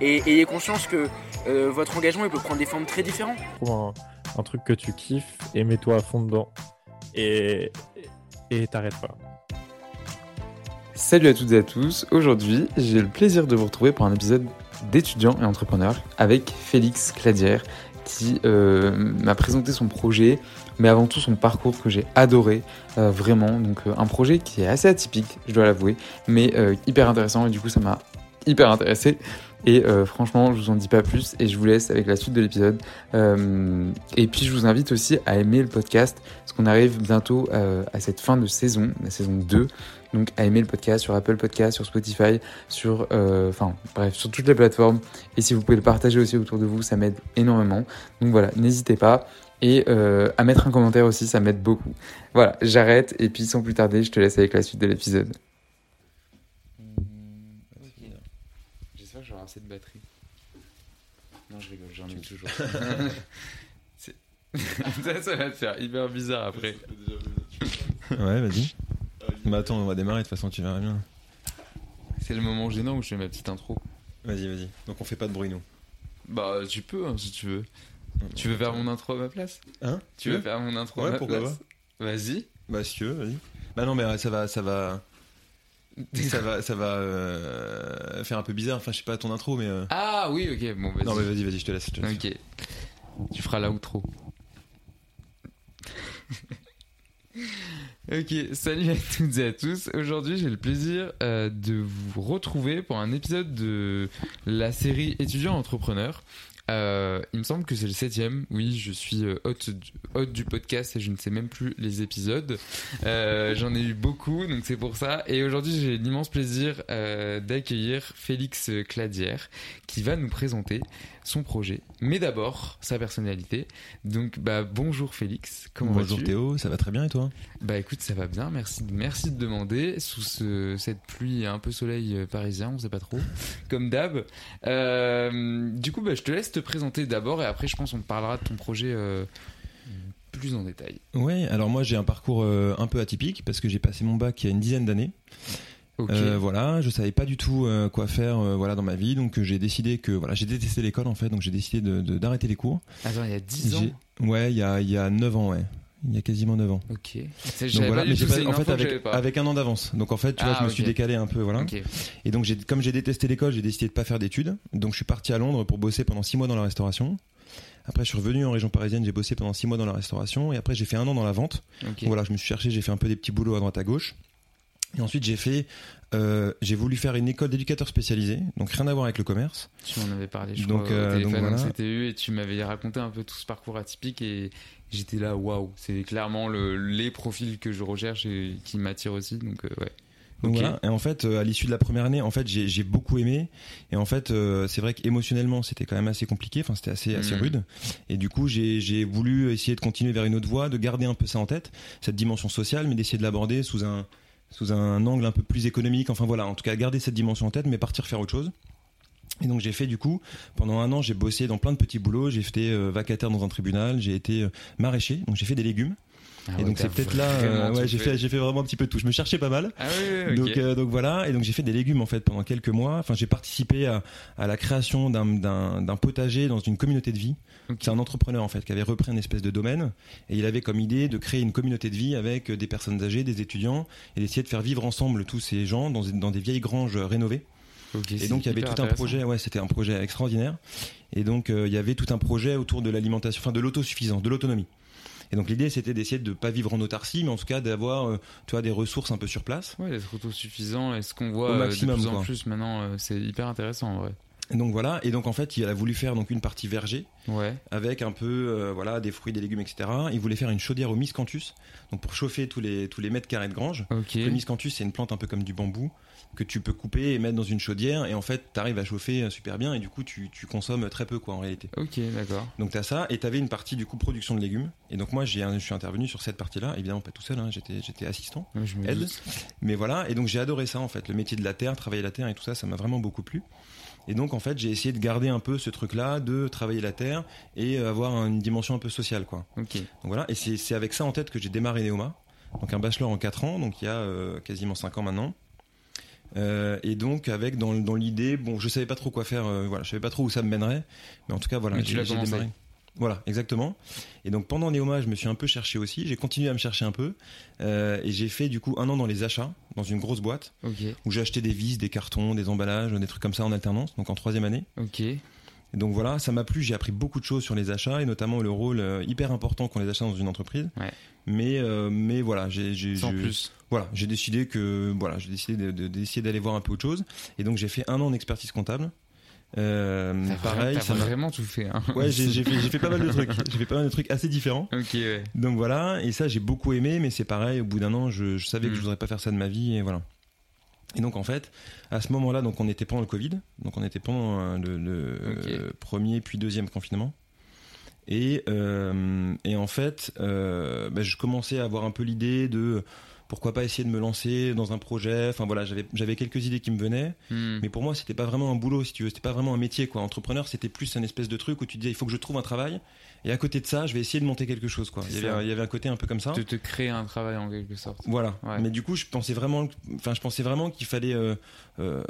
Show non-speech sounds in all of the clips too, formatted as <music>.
et ayez conscience que euh, votre engagement il peut prendre des formes très différentes. Trouve un, truc que tu kiffes et mets-toi à fond dedans. Et et t'arrêtes pas. Salut à toutes et à tous. Aujourd'hui, j'ai le plaisir de vous retrouver pour un épisode d'étudiants et entrepreneurs avec Félix Cladière qui euh, m'a présenté son projet, mais avant tout son parcours que j'ai adoré, euh, vraiment. Donc un projet qui est assez atypique, je dois l'avouer, mais hyper intéressant et du coup ça m'a hyper intéressé. Et euh, franchement, je vous en dis pas plus et je vous laisse avec la suite de l'épisode. Euh, et puis je vous invite aussi à aimer le podcast parce qu'on arrive bientôt euh, à cette fin de saison, la saison 2. Donc à aimer le podcast sur Apple Podcast, sur Spotify, sur enfin bref, sur toutes les plateformes. Et si vous pouvez le partager aussi autour de vous, ça m'aide énormément. Donc voilà, n'hésitez pas. Et à mettre un commentaire aussi, ça m'aide beaucoup. Voilà, j'arrête et puis sans plus tarder, je te laisse avec la suite de l'épisode. Cette batterie. Non, je rigole, j'en ai toujours. <laughs> <laughs> ça, ça va te faire hyper bizarre après. ouais, vas-y. Mais attends, on va démarrer, de toute façon, tu verras bien. C'est le moment gênant où je fais ma petite intro. Vas-y, vas-y. Donc on fait pas de bruit, nous. Bah, tu peux, hein, si tu veux. tu veux faire mon intro à ma place? Hein? Tu veux faire mon intro à ma place? Vas-y. Bah, si tu veux, vas-y. Bah non, mais ça va, ça va ça va, ça va euh, faire un peu bizarre. Enfin, je sais pas ton intro, mais. Euh. Ah oui, ok. Bon, vas-y. Non, mais vas-y, vas-y, je te laisse. Je te laisse. Ok. Tu feras la outro. <laughs> ok, salut à toutes et à tous. Aujourd'hui, j'ai le plaisir euh, de vous retrouver pour un épisode de la série Étudiants entrepreneurs. Euh, il me semble que c'est le septième. Oui, je suis euh, hôte, du podcast et je ne sais même plus les épisodes. Euh, j'en ai eu beaucoup, donc c'est pour ça. Et aujourd'hui, j'ai l'immense plaisir d'accueillir Félix Cladière qui va nous présenter son projet, mais d'abord sa personnalité. Donc, bah, bonjour Félix, comment vas-tu Bonjour Théo, ça va très bien et toi? Bah écoute, ça va bien, merci, merci de demander. Sous ce, cette pluie un peu soleil euh, parisien, on sait pas trop, <laughs> comme d'hab. Euh, du coup, bah, je te laisse te présenter d'abord et après, je pense, on parlera de ton projet. Euh, plus en détail. Ouais, alors moi j'ai un parcours un peu atypique parce que j'ai passé mon bac il y a une dizaine d'années. Euh, voilà, je savais pas du tout euh, quoi faire euh, voilà dans ma vie, donc j'ai décidé que voilà, j'ai détesté l'école en fait, donc j'ai décidé de d'arrêter les cours. Attends, il y a 10 ans. Ouais, il y a il y a 9 ans, ouais. Il y a quasiment 9 ans. Ok. Donc voilà, mais pas, en fait avec, avec, un an d'avance. Donc en fait, tu vois, je me ah, suis décalé un peu, voilà. Et donc j'ai, comme j'ai détesté l'école, j'ai décidé de pas faire d'études. Donc je suis parti à Londres pour bosser pendant 6 mois dans la restauration. Après, je suis revenu en région parisienne, j'ai bossé pendant 6 mois dans la restauration. Et après, j'ai fait un an dans la vente. voilà, je me suis cherché, j'ai fait un peu des petits boulots à droite à gauche. Et ensuite, j'ai fait, euh, j'ai voulu faire une école d'éducateur spécialisé, donc rien à voir avec le commerce. Tu m'en avais parlé, je donc, crois, au euh, téléphone, donc eu et tu m'avais raconté un peu tout ce parcours atypique et j'étais là, waouh, c'est clairement le, les profils que je recherche et qui m'attirent aussi, donc euh, ouais. Donc voilà. Et en fait, à l'issue de la première année, en fait, j'ai beaucoup aimé. Et en fait, c'est vrai qu'émotionnellement, c'était quand même assez compliqué. Enfin, c'était assez, assez mm. rude. Et du coup, j'ai voulu essayer de continuer vers une autre voie, de garder un peu ça en tête, cette dimension sociale, mais d'essayer de l'aborder sous un, sous un angle un peu plus économique. Enfin voilà, en tout cas, garder cette dimension en tête, mais partir faire autre chose. Et donc j'ai fait du coup, pendant un an, j'ai bossé dans plein de petits boulots. J'ai été euh, vacataire dans un tribunal, j'ai été euh, maraîcher, donc j'ai fait des légumes. Ah et donc c'est peut-être là, euh, ouais, j'ai fait, j'ai fait vraiment un petit peu de tout. Je me cherchais pas mal. Ah oui, donc, donc voilà, et donc j'ai fait des légumes en fait pendant quelques mois. Enfin, j'ai participé à, à, la création d'un potager dans une communauté de vie. C'est un entrepreneur en fait qui avait repris une espèce de domaine et il avait comme idée de créer une communauté de vie avec des personnes âgées, des étudiants et d'essayer de faire vivre ensemble tous ces gens dans, dans des vieilles granges rénovées. Ok, Et donc il y avait tout un projet, ouais, c'était un projet extraordinaire. Et donc euh, il y avait tout un projet autour de l'alimentation, enfin de l'autosuffisance, de l'autonomie. Et donc l'idée c'était d'essayer de pas vivre en autarcie, mais en tout cas d'avoir, euh, tu vois, des ressources un peu sur place. Ouais, d'être autosuffisant et ce qu'on voit euh, maximum, de plus en quoi. plus maintenant, euh, c'est hyper intéressant en vrai. Donc voilà. Et donc en fait il a voulu faire donc une partie verger Ouais. avec un peu, euh, voilà, des fruits, des légumes, etc. Il voulait faire une chaudière au miscanthus, donc pour chauffer tous les tous les mètres carrés de grange. Ok. Le miscanthus, c'est une plante un peu comme du bambou que tu peux couper et mettre dans une chaudière et en fait, tu arrives à chauffer euh, super bien et du coup, tu, tu consommes très peu quoi en réalité. Ok, d'accord. Donc tu as ça et tu avais une partie du coup production de légumes et donc moi j'ai je suis intervenu sur cette partie-là, évidemment pas tout seul, hein, j'étais j'étais assistant, Ouais, je me aide. Mais voilà, et donc j'ai adoré ça en fait, le métier de la terre, travailler la terre et tout ça, ça m'a vraiment beaucoup plu. Et donc en fait, j'ai essayé de garder un peu ce truc-là de travailler la terre et euh, avoir une dimension un peu sociale quoi. Donc voilà, et c'est avec ça en tête que j'ai démarré Neoma. Donc un bachelor en 4 ans, donc il y a euh, quasiment 5 ans maintenant. Euh, et donc avec dans, dans l'idée, bon, je savais pas trop quoi faire, euh, voilà, je savais pas trop où ça me mènerait, mais en tout cas voilà, j'ai démarré. Voilà, exactement. Et donc pendant Neoma, je me suis un peu cherché aussi, j'ai continué à me chercher un peu, euh, et j'ai fait du coup un an dans les achats, dans une grosse boîte, où j'ai acheté des vis, des cartons, des emballages, des trucs comme ça en alternance, donc en troisième année. Ok. Et donc voilà, ça m'a plu, j'ai appris beaucoup de choses sur les achats et notamment le rôle euh, hyper important qu'ont les achats dans une entreprise. Ouais. Mais euh, mais voilà, j'ai Sans plus. Voilà, j'ai décidé que voilà, j'ai décidé de- d'aller voir un peu autre chose et donc j'ai fait un an d'expertise comptable. Euh, pareil, vra- ça vraiment tout fait. Hein. Ouais, j'ai fait, pas mal de <laughs> trucs. J'ai fait pas mal de trucs assez différents. Ok, ouais. Donc voilà, et ça j'ai beaucoup aimé, mais c'est pareil, au bout d'un an, je, je savais que Mm. je voudrais pas faire ça de ma vie, et voilà. Et donc en fait, à ce moment-là, donc on était pendant le Covid, donc on était pendant euh, le, premier puis deuxième confinement. Et, euh, et en fait, euh, bah, je commençais à avoir un peu l'idée de pourquoi pas essayer de me lancer dans un projet. Enfin voilà, j'avais j'avais quelques idées qui me venaient, Hmm. mais pour moi c'était pas vraiment un boulot si tu veux, c'était pas vraiment un métier quoi. Entrepreneur, c'était plus un espèce de truc où tu disais il faut que je trouve un travail et à côté de ça, je vais essayer de monter quelque chose quoi. Il y, avait, un- il y avait un côté un peu comme ça. De te créer un travail en quelque sorte. Voilà. Ouais. Mais du coup, je pensais vraiment, enfin, je pensais vraiment qu'il fallait euh, euh,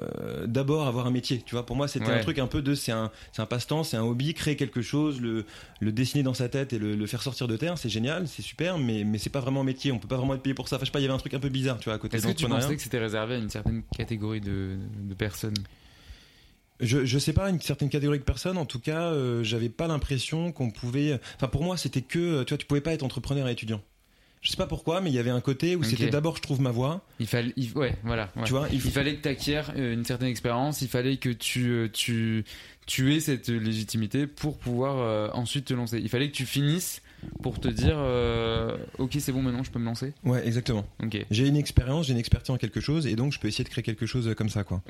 d'abord avoir un métier. Tu vois, pour moi, c'était Ouais. un truc un peu de, c'est un, c'est un passe-temps, c'est un hobby, créer quelque chose, le, le dessiner dans sa tête et le, le faire sortir de terre, c'est génial, c'est super, mais, mais c'est pas vraiment un métier. On peut pas vraiment être payé pour ça. Enfin, je sais pas, il y avait un truc un peu bizarre, tu vois, à côté Est-ce que tu pensais que c'était réservé à une certaine catégorie de, de personnes? Je, je sais pas une certaine catégorie de personnes. En tout cas, euh, j'avais pas l'impression qu'on pouvait. Enfin, pour moi, c'était que, tu vois, tu pouvais pas être entrepreneur et étudiant. Je sais pas pourquoi, mais il y avait un côté où Ok. c'était d'abord je trouve ma voie. Il fallait, il- ouais, voilà. ouais. Tu vois, il fallait que tu acquières une certaine expérience, il fallait que tu, euh, tu, tu aies cette légitimité pour pouvoir euh, ensuite te lancer. Il fallait que tu finisses pour te dire, euh, ok, c'est bon, maintenant je peux me lancer. Ouais, exactement. J'ai une expérience, j'ai une expertise en quelque chose, et donc je peux essayer de créer quelque chose comme ça, quoi.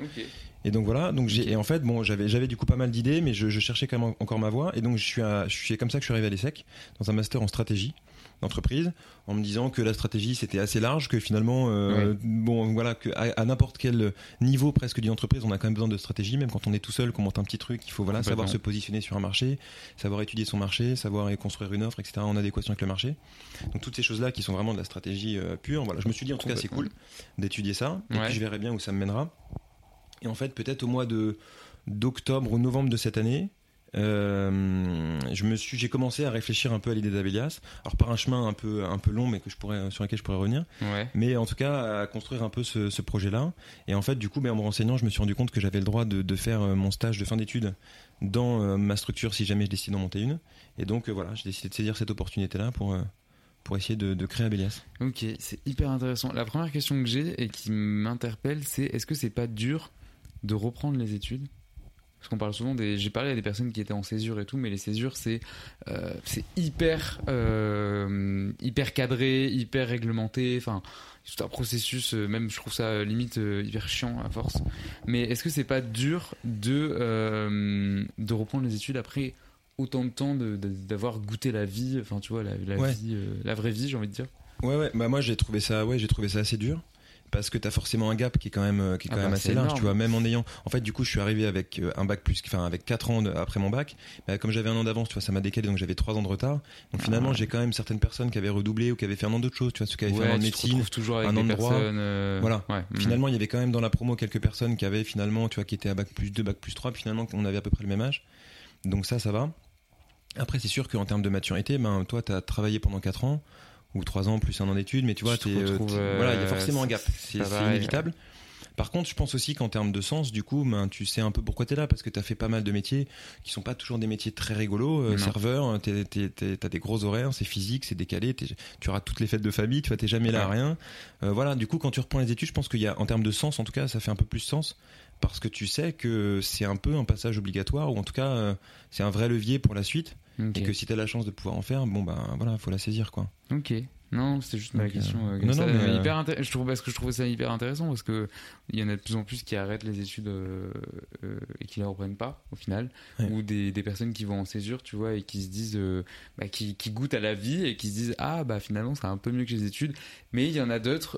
Et donc voilà, donc j'ai, et en fait, bon, j'avais, j'avais du coup pas mal d'idées, mais je, je cherchais quand même encore ma voie, et donc je suis, à, je suis comme ça que je suis arrivé à l'ESSEC, dans un master en stratégie d'entreprise, en me disant que la stratégie c'était assez large, que finalement, euh, bon, voilà, que à, à n'importe quel niveau presque d'une entreprise, on a quand même besoin de stratégie, même quand on est tout seul, qu'on monte un petit truc, il faut voilà savoir se positionner sur un marché, savoir étudier son marché, savoir construire une offre, etc. en adéquation avec le marché. Donc toutes ces choses-là qui sont vraiment de la stratégie euh, pure. Voilà, je me suis dit en tout cas c'est cool d'étudier ça, et Ouais. puis je verrai bien où ça me mènera. Et en fait, peut-être au mois de d'octobre ou novembre de cette année, euh, je me suis, j'ai commencé à réfléchir un peu à l'idée d'Abelias. Alors par un chemin un peu un peu long, mais que je pourrais sur lequel je pourrais revenir. Ouais. Mais en tout cas, à construire un peu ce, ce projet-là. Et en fait, du coup, ben, en me renseignant, je me suis rendu compte que j'avais le droit de, de faire euh, mon stage de fin d'études dans euh, ma structure si jamais je décide d'en monter une. Et donc euh, voilà, j'ai décidé de saisir cette opportunité-là pour pour essayer de, de créer Abelias. Ok, c'est hyper intéressant. La première question que j'ai et qui m'interpelle, c'est est-ce que c'est pas dur de reprendre les études? Parce qu'on parle souvent des. J'ai parlé à des personnes qui étaient en césure et tout, mais les césures, c'est euh, c'est hyper euh, hyper cadré, hyper réglementé. Enfin, c'est tout un processus. euh, même, je trouve ça limite hyper chiant à force. Mais est-ce que c'est pas dur de de reprendre les études après autant de temps d'avoir goûté la vie, enfin tu vois la, la Ouais. vie, la vraie vie, j'ai envie de dire? Ouais, ouais. Bah moi j'ai trouvé ça, ouais, j'ai trouvé ça assez dur parce que t'as forcément un gap qui est quand même, euh, qui est Ah quand bah, même assez large, énorme. tu vois. Même en ayant, en fait, du coup, je suis arrivé avec euh, un bac plus, enfin avec quatre ans de- après mon bac. Bah, comme j'avais un an d'avance, tu vois, ça m'a décalé, donc j'avais trois ans de retard. Donc finalement, Ah. j'ai quand même certaines personnes qui avaient redoublé ou qui avaient fait un an d'autres choses, tu vois, ceux qui avaient fait un an de médecine, toujours avec un an de droit. euh, Voilà. ouais, mm. Finalement, il y avait quand même dans la promo quelques personnes qui avaient finalement, tu vois, qui étaient à bac plus 2, bac plus 3, puis finalement, on avait à peu près le même âge. Donc ça, ça va. Après, c'est sûr qu'en termes de maturité, ben, toi, t'as travaillé pendant 4 ans, ou 3 ans plus un an d'études, mais tu vois, Tu euh, retrouves, euh, voilà, il y a forcément un gap. c'est inévitable. Par contre, je pense aussi qu'en termes de sens, du coup, ben, tu sais un peu pourquoi tu es là, parce que tu as fait pas mal de métiers qui sont pas toujours des métiers très rigolos. Euh, serveur, tu as des gros horaires, c'est physique, c'est décalé, tu auras toutes les fêtes de famille, tu vois, t'es jamais là à rien. Euh, voilà, du coup, quand tu reprends les études, je pense qu'il y a, en termes de sens, en tout cas, ça fait un peu plus sens, parce que tu sais que c'est un peu un passage obligatoire, ou en tout cas, euh, c'est un vrai levier pour la suite, Et que si tu as la chance de pouvoir en faire, bon, ben voilà, faut la saisir, quoi. Ok. Non, c'était juste ma euh, question. euh, non, non, mais, euh, euh, hyper je trouve parce que je trouvais ça hyper intéressant parce que il y en a de plus en plus qui arrêtent les études euh, et qui les reprennent pas au final, Ouais. ou des, des personnes qui vont en césure, tu vois, et qui se disent, bah, qui, qui goûtent à la vie et qui se disent ah bah finalement c'est un peu mieux que les études, mais il y en a d'autres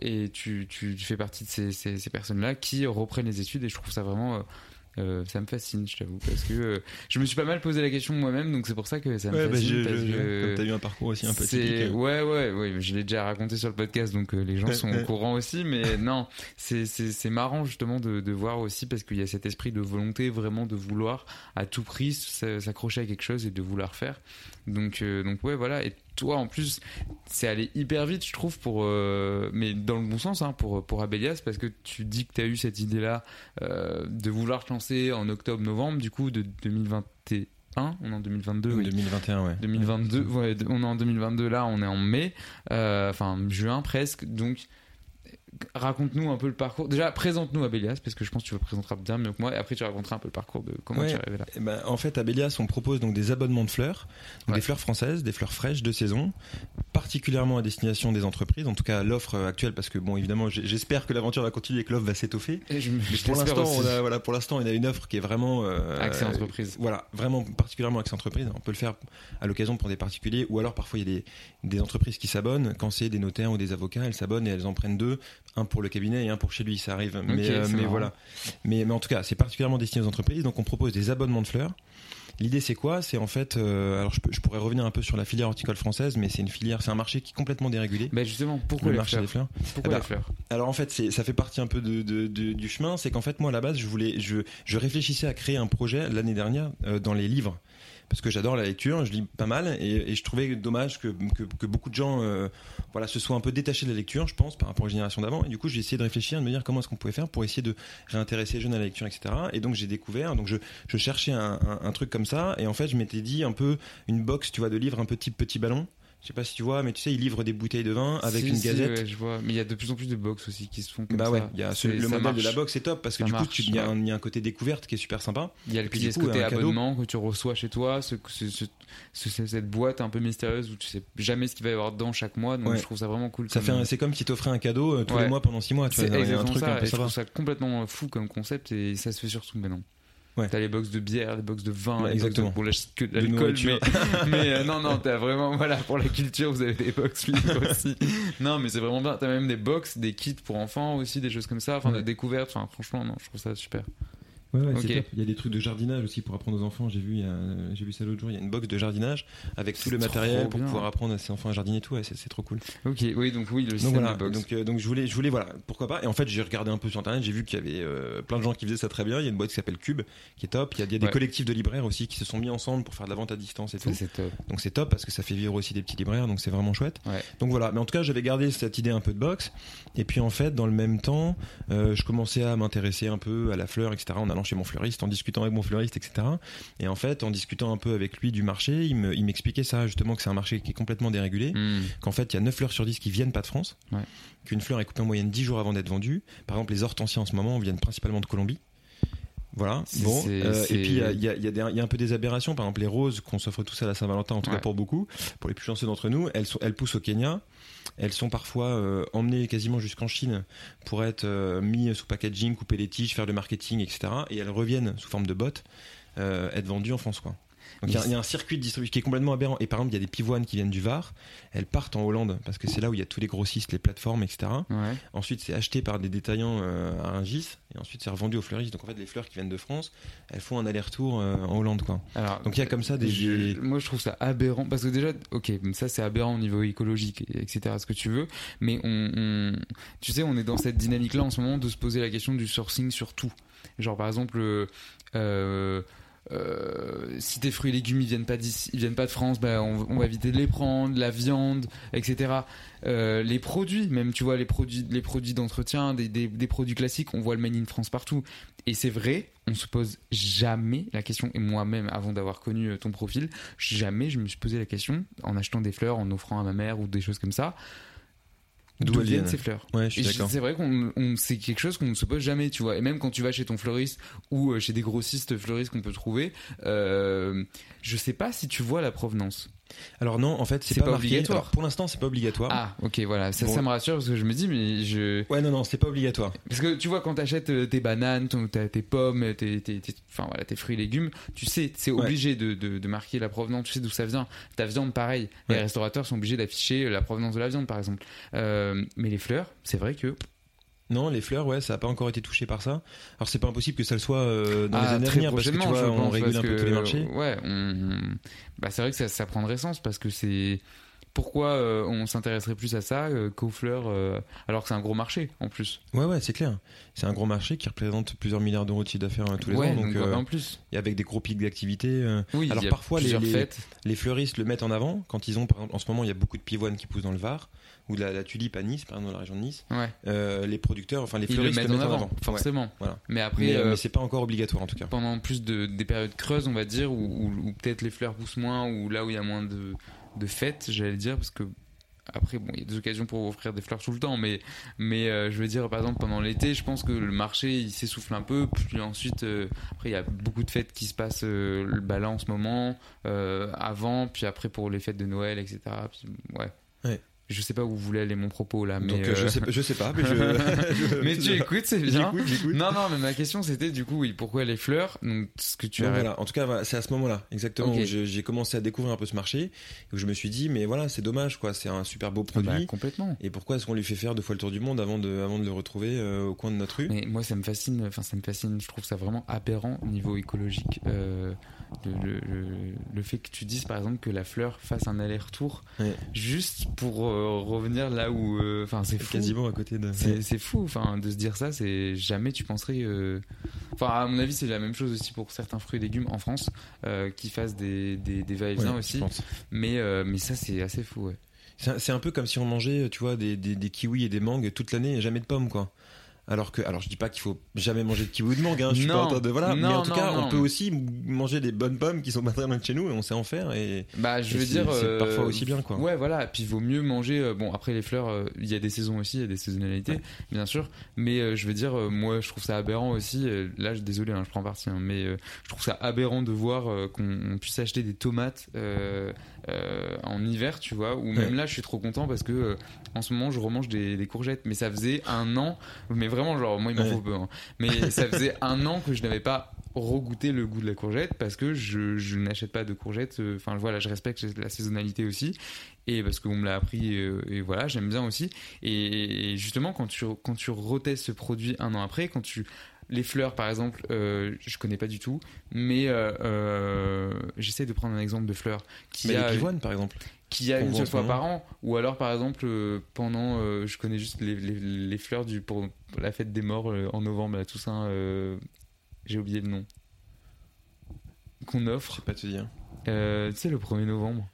et tu, tu, tu fais partie de ces, ces, ces personnes-là qui reprennent les études et je trouve ça vraiment euh, ça me fascine, je t'avoue, parce que euh, je me suis pas mal posé la question moi-même, donc c'est pour ça que ça me Ouais, bah, fascine. je- parce je- que comme t'as eu un parcours aussi un peu typique. euh. Ouais, ouais, ouais, je l'ai déjà raconté sur le podcast, donc euh, les gens sont au courant aussi, mais <laughs> non, c'est c'est c'est marrant justement de, de voir aussi parce qu'il y a cet esprit de volonté vraiment de vouloir à tout prix s'accrocher à quelque chose et de vouloir faire. Donc donc ouais, voilà. Et toi en plus, c'est allé hyper vite, je trouve, pour euh, mais dans le bon sens, hein, pour pour Abelias, parce que tu dis que tu as eu cette idée-là euh, de vouloir te lancer en octobre-novembre, du coup de 2021, on est en 2022, oui. 2021, ouais. 2022, ouais, on est en 2022 là, on est en mai, euh, enfin juin presque. Donc raconte-nous un peu le parcours. Déjà présente-nous Abelias parce que je pense que tu le présenteras bien mieux que moi. Et après tu raconteras un peu le parcours de comment Ouais. tu es arrivé là. Eh ben, en fait, à Bélias, on propose donc des abonnements de fleurs, donc Ouais. des fleurs françaises, des fleurs fraîches de saison, particulièrement à destination des entreprises. En tout cas, l'offre euh, actuelle, parce que bon, évidemment, j'espère que l'aventure va continuer et que l'offre va s'étoffer. Pour l'instant, on a, voilà, pour l'instant, on a une offre qui est vraiment euh, Accès entreprise. Voilà, vraiment particulièrement accès entreprise. On peut le faire à l'occasion pour des particuliers, ou alors parfois il y a des, des entreprises qui s'abonnent. Quand c'est des notaires ou des avocats, elles s'abonnent et elles en prennent deux, un pour le cabinet et un pour chez lui. Ça arrive. mais euh, mais voilà. Mais, mais en tout cas, c'est particulièrement destiné aux entreprises. Donc on propose des abonnements de fleurs. L'idée c'est quoi? C'est en fait, euh, alors je, peux- je pourrais revenir un peu sur la filière horticole française, mais c'est une filière, c'est un marché qui est complètement dérégulé. Bah justement, pourquoi le les marché fleurs? des fleurs? Pourquoi Eh ben, les fleurs? alors en fait, ça fait partie un peu de, de- de- du chemin. C'est qu'en fait, moi à la base, je voulais, je, je réfléchissais à créer un projet l'année dernière euh, dans les livres. Parce que j'adore la lecture, je lis pas mal et, je trouvais dommage que, que, beaucoup de gens euh, voilà, se soient un peu détachés de la lecture, je pense, par rapport aux générations d'avant. Et du coup, j'ai essayé de réfléchir, de me dire comment est-ce qu'on pouvait faire pour essayer de réintéresser les jeunes à la lecture, etc. Et donc j'ai découvert, donc je, je cherchais un, truc comme ça, et en fait, je m'étais dit un peu une box, tu vois, de livres un peu petit ballon. Je sais pas si tu vois, mais tu sais, ils livrent des bouteilles de vin avec Si, une si, gazette. ouais, je vois. Mais il y a de plus en plus de box aussi qui se font comme Bah ça. ouais, il y a ce- C'est- le modèle de la box est top parce que Ça du coup, marche, il y, a ouais. y a un côté découverte qui est super sympa. Il y a le petit côté abonnement que tu reçois chez toi, ce, ce- ce- ce- ce- cette boîte un peu mystérieuse où tu sais jamais ce qu'il va y avoir dedans chaque mois. Donc Ouais. je trouve ça vraiment cool. Ça comme- fait un- c'est comme si t'offrais un cadeau euh, tous les mois pendant 6 mois. Tu vois, un truc ça. un peu et je trouve ça complètement fou comme concept et ça se fait surtout maintenant. Ouais. T'as les box de bière, les box de vin, Ouais, exactement. de, pour de De l'alcool, mais, <laughs> mais euh, non, non, t'as vraiment, voilà, pour la culture, vous avez des box <laughs> livres aussi. Non, mais c'est vraiment bien. T'as même des box, des kits pour enfants aussi, des choses comme ça, enfin, de Ouais. découverte. Enfin, franchement, non, je trouve ça super. Ouais, ouais, c'est Ok. top. Il y a des trucs de jardinage aussi pour apprendre aux enfants. J'ai vu, j'ai vu ça l'autre jour. Il y a une box de jardinage avec tout le matériel pour bien. pouvoir apprendre à ses enfants à jardiner et tout. Ouais, c'est trop cool. Ok, oui, donc oui, le Donc voilà. de box. Donc, euh, donc je voulais, je voulais, voilà, pourquoi pas. Et en fait, j'ai regardé un peu sur internet. J'ai vu qu'il y avait euh, plein de gens qui faisaient ça très bien. Il y a une boîte qui s'appelle Cube, qui est top. Il y a, il y a des Ouais. collectifs de libraires aussi qui se sont mis ensemble pour faire de la vente à distance et tout. c'est top. Donc c'est top parce que ça fait vivre aussi des petits libraires, donc c'est vraiment chouette. Donc voilà, mais en tout cas j'avais gardé cette idée un peu de box. Et puis en fait, dans le même temps, euh, je commençais à m'intéresser un peu à la fleur, etc. En allant chez mon fleuriste, en discutant avec mon fleuriste, etc. Et en fait, en discutant un peu avec lui du marché, il me- il m'expliquait ça justement que c'est un marché qui est complètement dérégulé, Hmm. qu'en fait il y a 9 fleurs sur 10 qui viennent pas de France, Ouais. qu'une fleur est coupée en moyenne 10 jours avant d'être vendue. Par exemple, les hortensias en ce moment viennent principalement de Colombie. Voilà. Bon. Euh, et puis il y a, y y y un peu des aberrations. Par exemple, les roses qu'on s'offre tous à la Saint-Valentin, en tout Ouais. cas pour beaucoup, pour les plus chanceux d'entre nous, elles, sont, elles poussent au Kenya. Elles sont parfois euh, emmenées quasiment jusqu'en Chine pour être euh, mis sous packaging, couper les tiges, faire le marketing, etc. Et elles reviennent sous forme de bottes, être vendues en France, quoi. Donc il y a- Mais il y, a un circuit de distribution qui est complètement aberrant. Et par exemple, il y a des pivoines qui viennent du Var. Elles partent en Hollande parce que c'est là où il y a tous les grossistes, les plateformes, etc. Ouais. Ensuite, c'est acheté par des détaillants euh, à Rungis et ensuite c'est revendu aux fleuristes. Donc en fait, les fleurs qui viennent de France, elles font un aller-retour euh, en Hollande, quoi. Alors, Donc il y a comme ça des. Je- moi je trouve ça aberrant parce que déjà ok ça c'est aberrant au niveau écologique et- etc ce que tu veux mais on, on- tu sais on est dans cette dynamique là en ce moment de se poser la question du sourcing sur tout genre par exemple euh, euh, si tes fruits et légumes ils viennent pas d'ici, ils viennent pas de France, bah, on, va éviter de les prendre, la viande, etc. Euh, les produits, même tu vois les produits, les produits d'entretien, des produits classiques, on voit le made in France partout. Et c'est vrai, on se pose jamais la question. Et moi-même, avant d'avoir connu euh, ton profil, jamais je me suis posé la question en achetant des fleurs, en offrant à ma mère ou des choses comme ça. D'où viennent ces fleurs Ouais, je suis Et d'accord. C'est vrai qu'on on- c'est quelque chose qu'on ne se pose jamais, tu vois. Et même quand tu vas chez ton fleuriste ou euh, chez des grossistes fleuristes qu'on peut trouver, euh, je sais pas si tu vois la provenance. Alors non, en fait, c'est pas, pas marqué. obligatoire. Alors, pour l'instant, c'est pas obligatoire. Ah, ok, voilà. Ça, Bon. ça me rassure parce que je me dis, mais je. Ouais, non, non, c'est pas obligatoire. Parce que tu vois, quand t'achètes euh, tes bananes, ton- tes pommes, tes, tes, tes- enfin, voilà, tes fruits et légumes, tu sais, c'est Ouais. obligé de, de, de marquer la provenance, tu sais d'où ça vient. Ta viande, pareil. Les restaurateurs sont obligés d'afficher la provenance de la viande, par exemple. Euh, mais les fleurs, c'est vrai que. Non, les fleurs, ouais, ça a pas encore été touché par ça. Alors c'est pas impossible que ça le soit euh, dans les Ah, années à venir parce que tu vois, je on pense, régule parce un peu que, tous les marchés. Ouais, on- bah, c'est vrai que ça, ça prendrait sens parce que c'est. Pourquoi euh, on s'intéresserait plus à ça euh, qu'aux fleurs euh, alors que c'est un gros marché en plus Ouais, ouais, c'est clair. C'est un gros marché qui représente plusieurs milliards d'euros de chiffre d'affaires tous les Ouais, ans. Donc, en plus. et avec des gros pics d'activité. Oui, Alors parfois les, fleuristes le mettent en avant quand ils ont, par exemple, en ce moment il y a beaucoup de pivoines qui poussent dans le Var ou de la, la tulipe à Nice, par exemple dans la région de Nice. Ouais. Les producteurs, enfin les Ils le fleuristes mettent en avant, forcément. Ouais, voilà. Mais après, mais, mais c'est pas encore obligatoire en tout cas. pendant plus de, des périodes creuses, on va dire, où, où- où peut-être les fleurs poussent moins, ou là où il y a moins de, de fêtes, j'allais dire, parce que après, bon, il y a des occasions pour offrir des fleurs tout le temps, mais, mais euh, je veux dire, par exemple, pendant l'été, je pense que le marché, il s'essouffle un peu, puis ensuite, euh, après, il y a beaucoup de fêtes qui se passent euh, bas là en ce moment, euh, avant, puis après pour les fêtes de Noël, etc. Ouais. Je sais pas où voulait aller mon propos là, mais Donc, euh, je sais je sais pas, <laughs> mais je- je- mais tu écoutes, c'est bien. J'écoute, j'écoute. Non, non, mais ma question c'était du coup, oui, pourquoi les fleurs? Donc, ce que tu Donc as voilà, en tout cas, voilà, c'est à ce moment-là, exactement, où j'ai commencé à découvrir un peu ce marché, où je me suis dit, mais voilà, c'est dommage, quoi, c'est un super beau produit. Bah, complètement. Et pourquoi est-ce qu'on lui fait faire deux fois le tour du monde avant de, avant de le retrouver euh, au coin de notre rue? Mais moi, ça me fascine. Enfin, ça me fascine. Je trouve ça vraiment aberrant au niveau écologique. Euh, le, le, fait que tu dises, par exemple, que la fleur fasse un aller-retour, Ouais. juste pour euh, revenir là où. euh, Enfin, c'est fou. Quasiment à côté de. C'est c'est fou. Enfin, de se dire ça, c'est jamais tu penserais. euh, Enfin, à mon avis, c'est la même chose aussi pour certains fruits et légumes en France euh, qui fassent des des, des va-et-vient Ouais, aussi. Mais euh, mais ça, c'est assez fou. Ouais. C'est un- c'est un peu comme si on mangeait, tu vois, des, des, des kiwis et des mangues toute l'année et jamais de pommes, quoi. Alors que, alors je dis pas qu'il faut jamais manger de kiwi ou de mangue, hein, je suis Non. pas en train de voilà, mais en tout non, cas, on peut aussi manger des bonnes pommes qui sont pas très loin de chez nous et on sait en faire et. Bah, je et veux dire, c'est euh, parfois aussi bien, quoi. Ouais, voilà. Puis il vaut mieux manger. euh, bon, après les fleurs, euh, il y a des saisons aussi, il y a des saisonnalités, bien sûr. Mais je veux dire, moi, je trouve ça aberrant aussi. là, je désolé, hein, je prends parti, hein, mais je trouve ça aberrant de voir qu'on on puisse acheter des tomates euh, en hiver, tu vois. Ou même Ouais. là, je suis trop content parce que euh, en ce moment, je remange des, des courgettes. Mais ça faisait un an, mais vraiment, genre, moi, il m'en Ouais. faut peu. hein. Mais <laughs> ça faisait un an que je n'avais pas regoûté le goût de la courgette parce que je, je n'achète pas de courgettes. euh, Enfin, voilà, je respecte la saisonnalité aussi. Et parce qu'on me l'a appris, euh, et voilà, j'aime bien aussi. Et, et justement, quand tu, quand tu retestes ce produit un an après, quand tu. Les fleurs, par exemple, euh, je connais pas du tout, mais euh, euh, j'essaie de prendre un exemple de fleurs qui Mais a les pivoines, par exemple. qui a une seule fois par an, ou alors par exemple euh, pendant, je connais juste les, les, les fleurs du pour la fête des morts en novembre, la Toussaint, j'ai oublié le nom, qu'on offre. Je sais pas te dire. Tu sais le 1er novembre.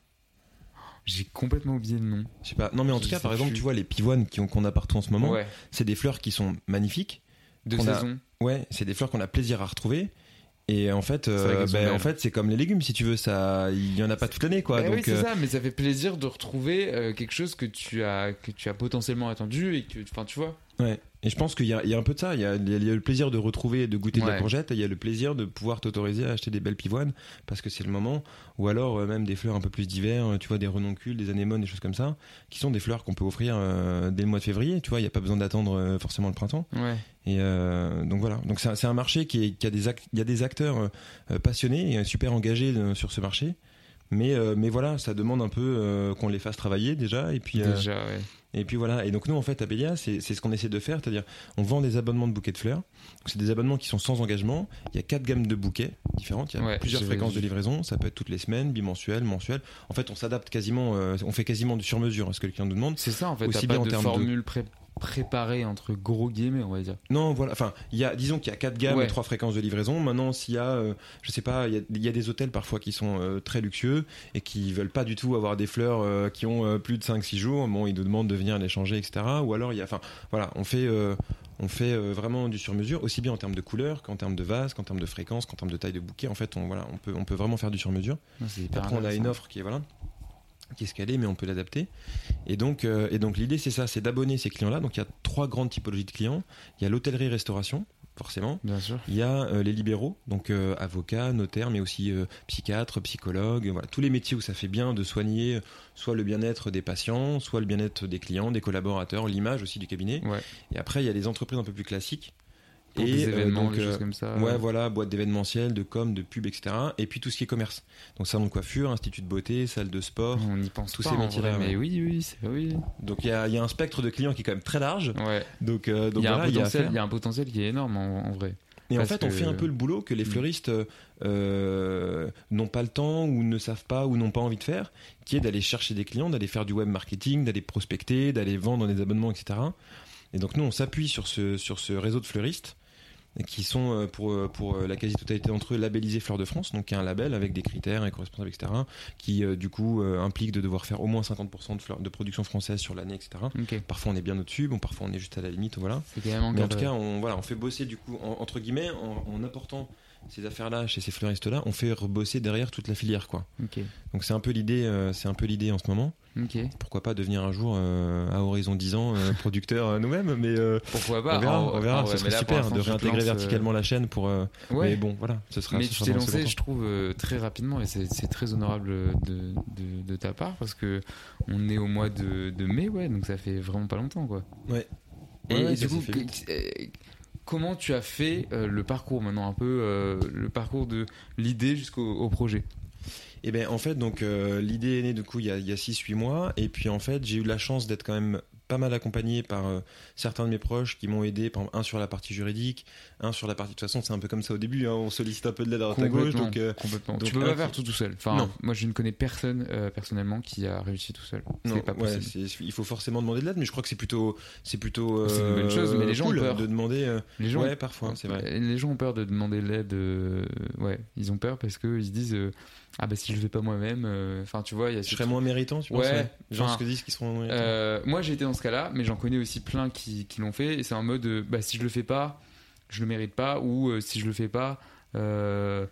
J'ai complètement oublié le nom. Je sais pas. Non, mais en tout cas, par exemple, tu vois, les pivoines qu'on a partout en ce moment, Ouais. c'est des fleurs qui sont magnifiques. De a- saison. Ouais, c'est des fleurs qu'on a plaisir à retrouver. Et en fait, euh, ben, en fait, c'est comme les légumes, si tu veux, ça, il y en a pas toute l'année, quoi. Bah donc, oui, c'est euh, ça, mais ça fait plaisir de retrouver euh, quelque chose que tu as que tu as potentiellement attendu et que, enfin, tu vois. Ouais. Et je pense qu'il y a, il y a un peu de ça. Il y a, il y le plaisir de retrouver et de goûter de la Ouais. courgette. Et il y a le plaisir de pouvoir t'autoriser à acheter des belles pivoines parce que c'est le moment. Ou alors euh, même des fleurs un peu plus d'hiver. euh, Tu vois, des renoncules, des anémones, des choses comme ça, qui sont des fleurs qu'on peut offrir euh, dès le mois de février. Tu vois, il n'y a pas besoin d'attendre euh, forcément le printemps. Ouais. Et donc voilà. Donc c'est un, marché qui, est, qui a des act- il y a des acteurs passionnés et super engagés sur ce marché. Mais euh, mais voilà, ça demande un peu euh, qu'on les fasse travailler déjà. Et puis euh, Déjà, ouais. et puis voilà, et donc nous en fait à Bélia, c'est c'est ce qu'on essaie de faire, c'est-à-dire on vend des abonnements de bouquets de fleurs. C'est des abonnements qui sont sans engagement. Il y a quatre gammes de bouquets différentes, il y a Ouais, plusieurs fréquences de livraison, ça peut être toutes les semaines, bimensuel, mensuel. En fait, on s'adapte quasiment, euh, on fait quasiment du sur mesure à ce que le client nous demande. C'est ça en fait. Aussi bien pas en de termes de- formule pré préparé entre gros guillemets, on va dire. Non, voilà. Enfin, il y a, disons qu'il y a quatre gammes Ouais. et trois fréquences de livraison. Maintenant, s'il y a, euh, je sais pas, il y a, il y a des hôtels parfois qui sont euh, très luxueux et qui veulent pas du tout avoir des fleurs euh, qui ont euh, plus de 5-6 jours. Bon, ils nous demandent de venir les changer, etc. Ou alors, il y a, enfin, voilà, on fait, on fait vraiment du sur-mesure, aussi bien en termes de couleur qu'en termes de vase, qu'en termes de fréquence, qu'en termes de taille de bouquet. En fait, on, voilà, on peut, on peut vraiment faire du c'est hyper Après, on a une offre qui est voilà qui est scalée, mais on peut l'adapter. Et donc, euh, et donc l'idée, c'est ça, c'est d'abonner ces clients-là. Donc, il y a trois grandes typologies de clients. Il y a l'hôtellerie-restauration, forcément. Bien sûr. Il y a euh, les libéraux, donc euh, avocats, notaires, mais aussi psychiatres, psychologues, voilà, tous les métiers où ça fait bien de soigner soit le bien-être des patients, soit le bien-être des clients, des collaborateurs, l'image aussi du cabinet. Ouais. Et après, il y a les entreprises un peu plus classiques. Pour des euh, événements, donc, des euh, choses comme ça. Ouais, voilà, boîte d'événementiel, de com, de pub, etc. Et puis tout ce qui est commerce. Donc salon de coiffure, institut de beauté, salle de sport. On n'y pense tous pas, ces métiers-là. mais oui, oui, c'est oui. Donc il y a, y a un spectre de clients qui est quand même très large. Ouais. Donc, euh, donc il y a voilà, un y potentiel, faire. il y a un potentiel qui est énorme en, en vrai. Et en fait, on fait un peu le boulot que les Mm. fleuristes euh, n'ont pas le temps ou ne savent pas ou n'ont pas envie de faire, qui est d'aller chercher des clients, d'aller faire du web marketing, d'aller prospecter, d'aller vendre des abonnements, etc. Et donc nous, on s'appuie sur ce, sur ce réseau de fleuristes qui sont euh, pour, euh, pour euh, la quasi-totalité d'entre eux labellisés Fleurs de France, donc qui est un label avec des critères éco-responsables, etc., qui du coup implique de devoir faire au moins 50% de, fleurs, de production française sur l'année, etc. Parfois on est bien au-dessus, bon parfois on est juste à la limite, voilà. Mais en tout cas, on, voilà, on fait bosser du coup, en- entre guillemets, en, en apportant ces affaires-là chez ces fleuristes-là, on fait rebosser derrière toute la filière, quoi. Donc c'est un peu l'idée, euh, c'est un peu l'idée en ce moment. Pourquoi pas devenir un jour euh, à horizon 10 ans euh, <laughs> producteur nous-mêmes, mais Pourquoi pas on verra, on verra, ce serait là, super de réintégrer verticalement la chaîne pour. Ouais. Mais bon, voilà, ce sera. Mais ce tu t'es lancé, je trouve, très rapidement et c'est très honorable de, de, de ta part parce que on est au mois de, de mai, ouais, donc ça fait vraiment pas longtemps, quoi. Ouais. Et, Ouais, du coup, comment tu as fait euh, le parcours maintenant, un peu euh, le parcours de l'idée jusqu'au au projet? Et ben en fait donc euh, l'idée est née du coup il y a, a 6-8 mois. Et puis en fait j'ai eu la chance d'être quand même pas mal accompagné par euh, certains de mes proches qui m'ont aidé, par exemple un sur la partie juridique, un sur la partie de toute façon c'est un peu comme ça au début, hein, on sollicite un peu de l'aide à droite à gauche donc euh, complètement. donc tu peux pas faire tout tout seul. Enfin, Non. moi je ne connais personne euh, personnellement qui a réussi tout seul. non, pas ouais, il faut forcément demander de l'aide, mais je crois que c'est plutôt, c'est plutôt C'est une bonne euh, chose, mais les gens ont cool peur. de demander. Les gens, ouais, parfois, c'est vrai. Les gens ont peur de demander de l'aide. ouais, ils ont peur parce que ils se disent ah bah si je le fais pas moi-même, euh, enfin tu vois, il y a Je serais truc- moins méritant, tu penses Ouais, ouais Genre ce que disent qui seront. Euh, moi j'ai été dans ce cas-là, mais j'en connais aussi plein qui, qui l'ont fait et c'est en mode euh, bah si je le fais pas, je le mérite pas ou euh, si je le fais pas, euh,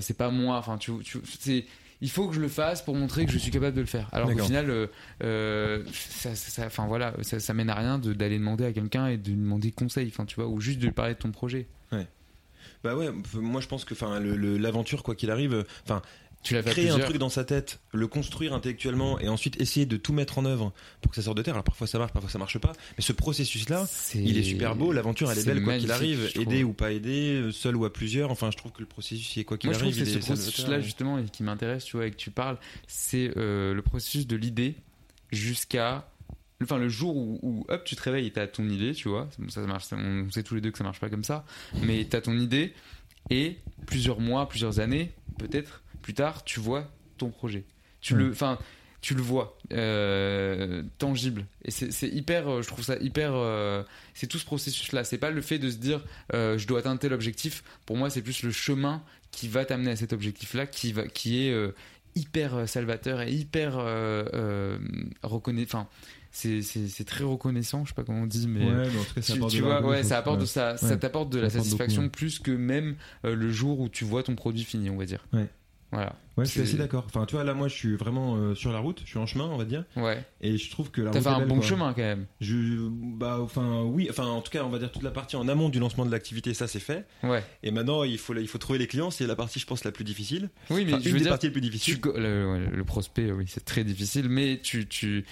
c'est pas moi. Enfin tu, tu c'est il faut que je le fasse pour montrer que je suis capable de le faire. Alors qu'au D'accord. final, euh, euh, ça, enfin voilà, ça, ça mène à rien de- d'aller demander à quelqu'un et de lui demander conseil, enfin tu vois, ou juste de lui parler de ton projet. Bah ouais, moi je pense que enfin l'aventure quoi qu'il arrive, enfin Tu l'as créer un truc dans sa tête, le construire intellectuellement et ensuite essayer de tout mettre en œuvre pour que ça sorte de terre. Alors parfois ça marche, parfois ça marche pas, mais ce processus là, C'est- il est super beau, l'aventure elle est belle quoi qu'il arrive, trouve. ou pas aider, seul ou à plusieurs. Enfin je trouve que le processus il est quoi qu'il Moi, je trouve arrive, que c'est est ce processus-là, justement, et qui m'intéresse, tu vois, et que tu parles, c'est euh, le processus de l'idée jusqu'à. Enfin, le jour où, où, hop, tu te réveilles et t'as ton idée, tu vois. Ça marche, on sait tous les deux que ça marche pas comme ça, mais t'as ton idée, et plusieurs mois, plusieurs années, peut-être plus tard, tu vois ton projet. Tu le. Enfin. Tu le vois, euh, tangible. Et c'est hyper, euh, je trouve ça hyper. euh, c'est tout ce processus-là. C'est pas le fait de se dire, euh, je dois atteindre tel objectif. Pour moi, c'est plus le chemin qui va t'amener à cet objectif-là, qui va, qui est hyper euh, salvateur et hyper euh, euh, reconnaît. Enfin, c'est très reconnaissant. Je sais pas comment on dit, mais Ouais, mais en tout cas, ça tu, apporte tu de vois, ouais, ça apporte de ça, ça t'apporte de la satisfaction beaucoup, plus que même le jour où tu vois ton produit fini, on va dire. Ouais. Voilà. Ouais, je suis C'est- assez d'accord. Enfin, tu vois, là, moi, je suis vraiment euh, sur la route. Je suis en chemin, on va dire. Ouais. Et je trouve que la T'as fait un bon quoi. chemin quand même. Je, bah, enfin, oui. Enfin, en tout cas, on va dire toute la partie en amont du lancement de l'activité, ça, c'est fait. Ouais. Et maintenant, il faut, il faut trouver les clients. C'est la partie, je pense, la plus difficile. Oui, mais Enfin, je une veux des dire, parties les plus difficiles. tu le, prospect, oui, c'est très difficile, mais tu, tu,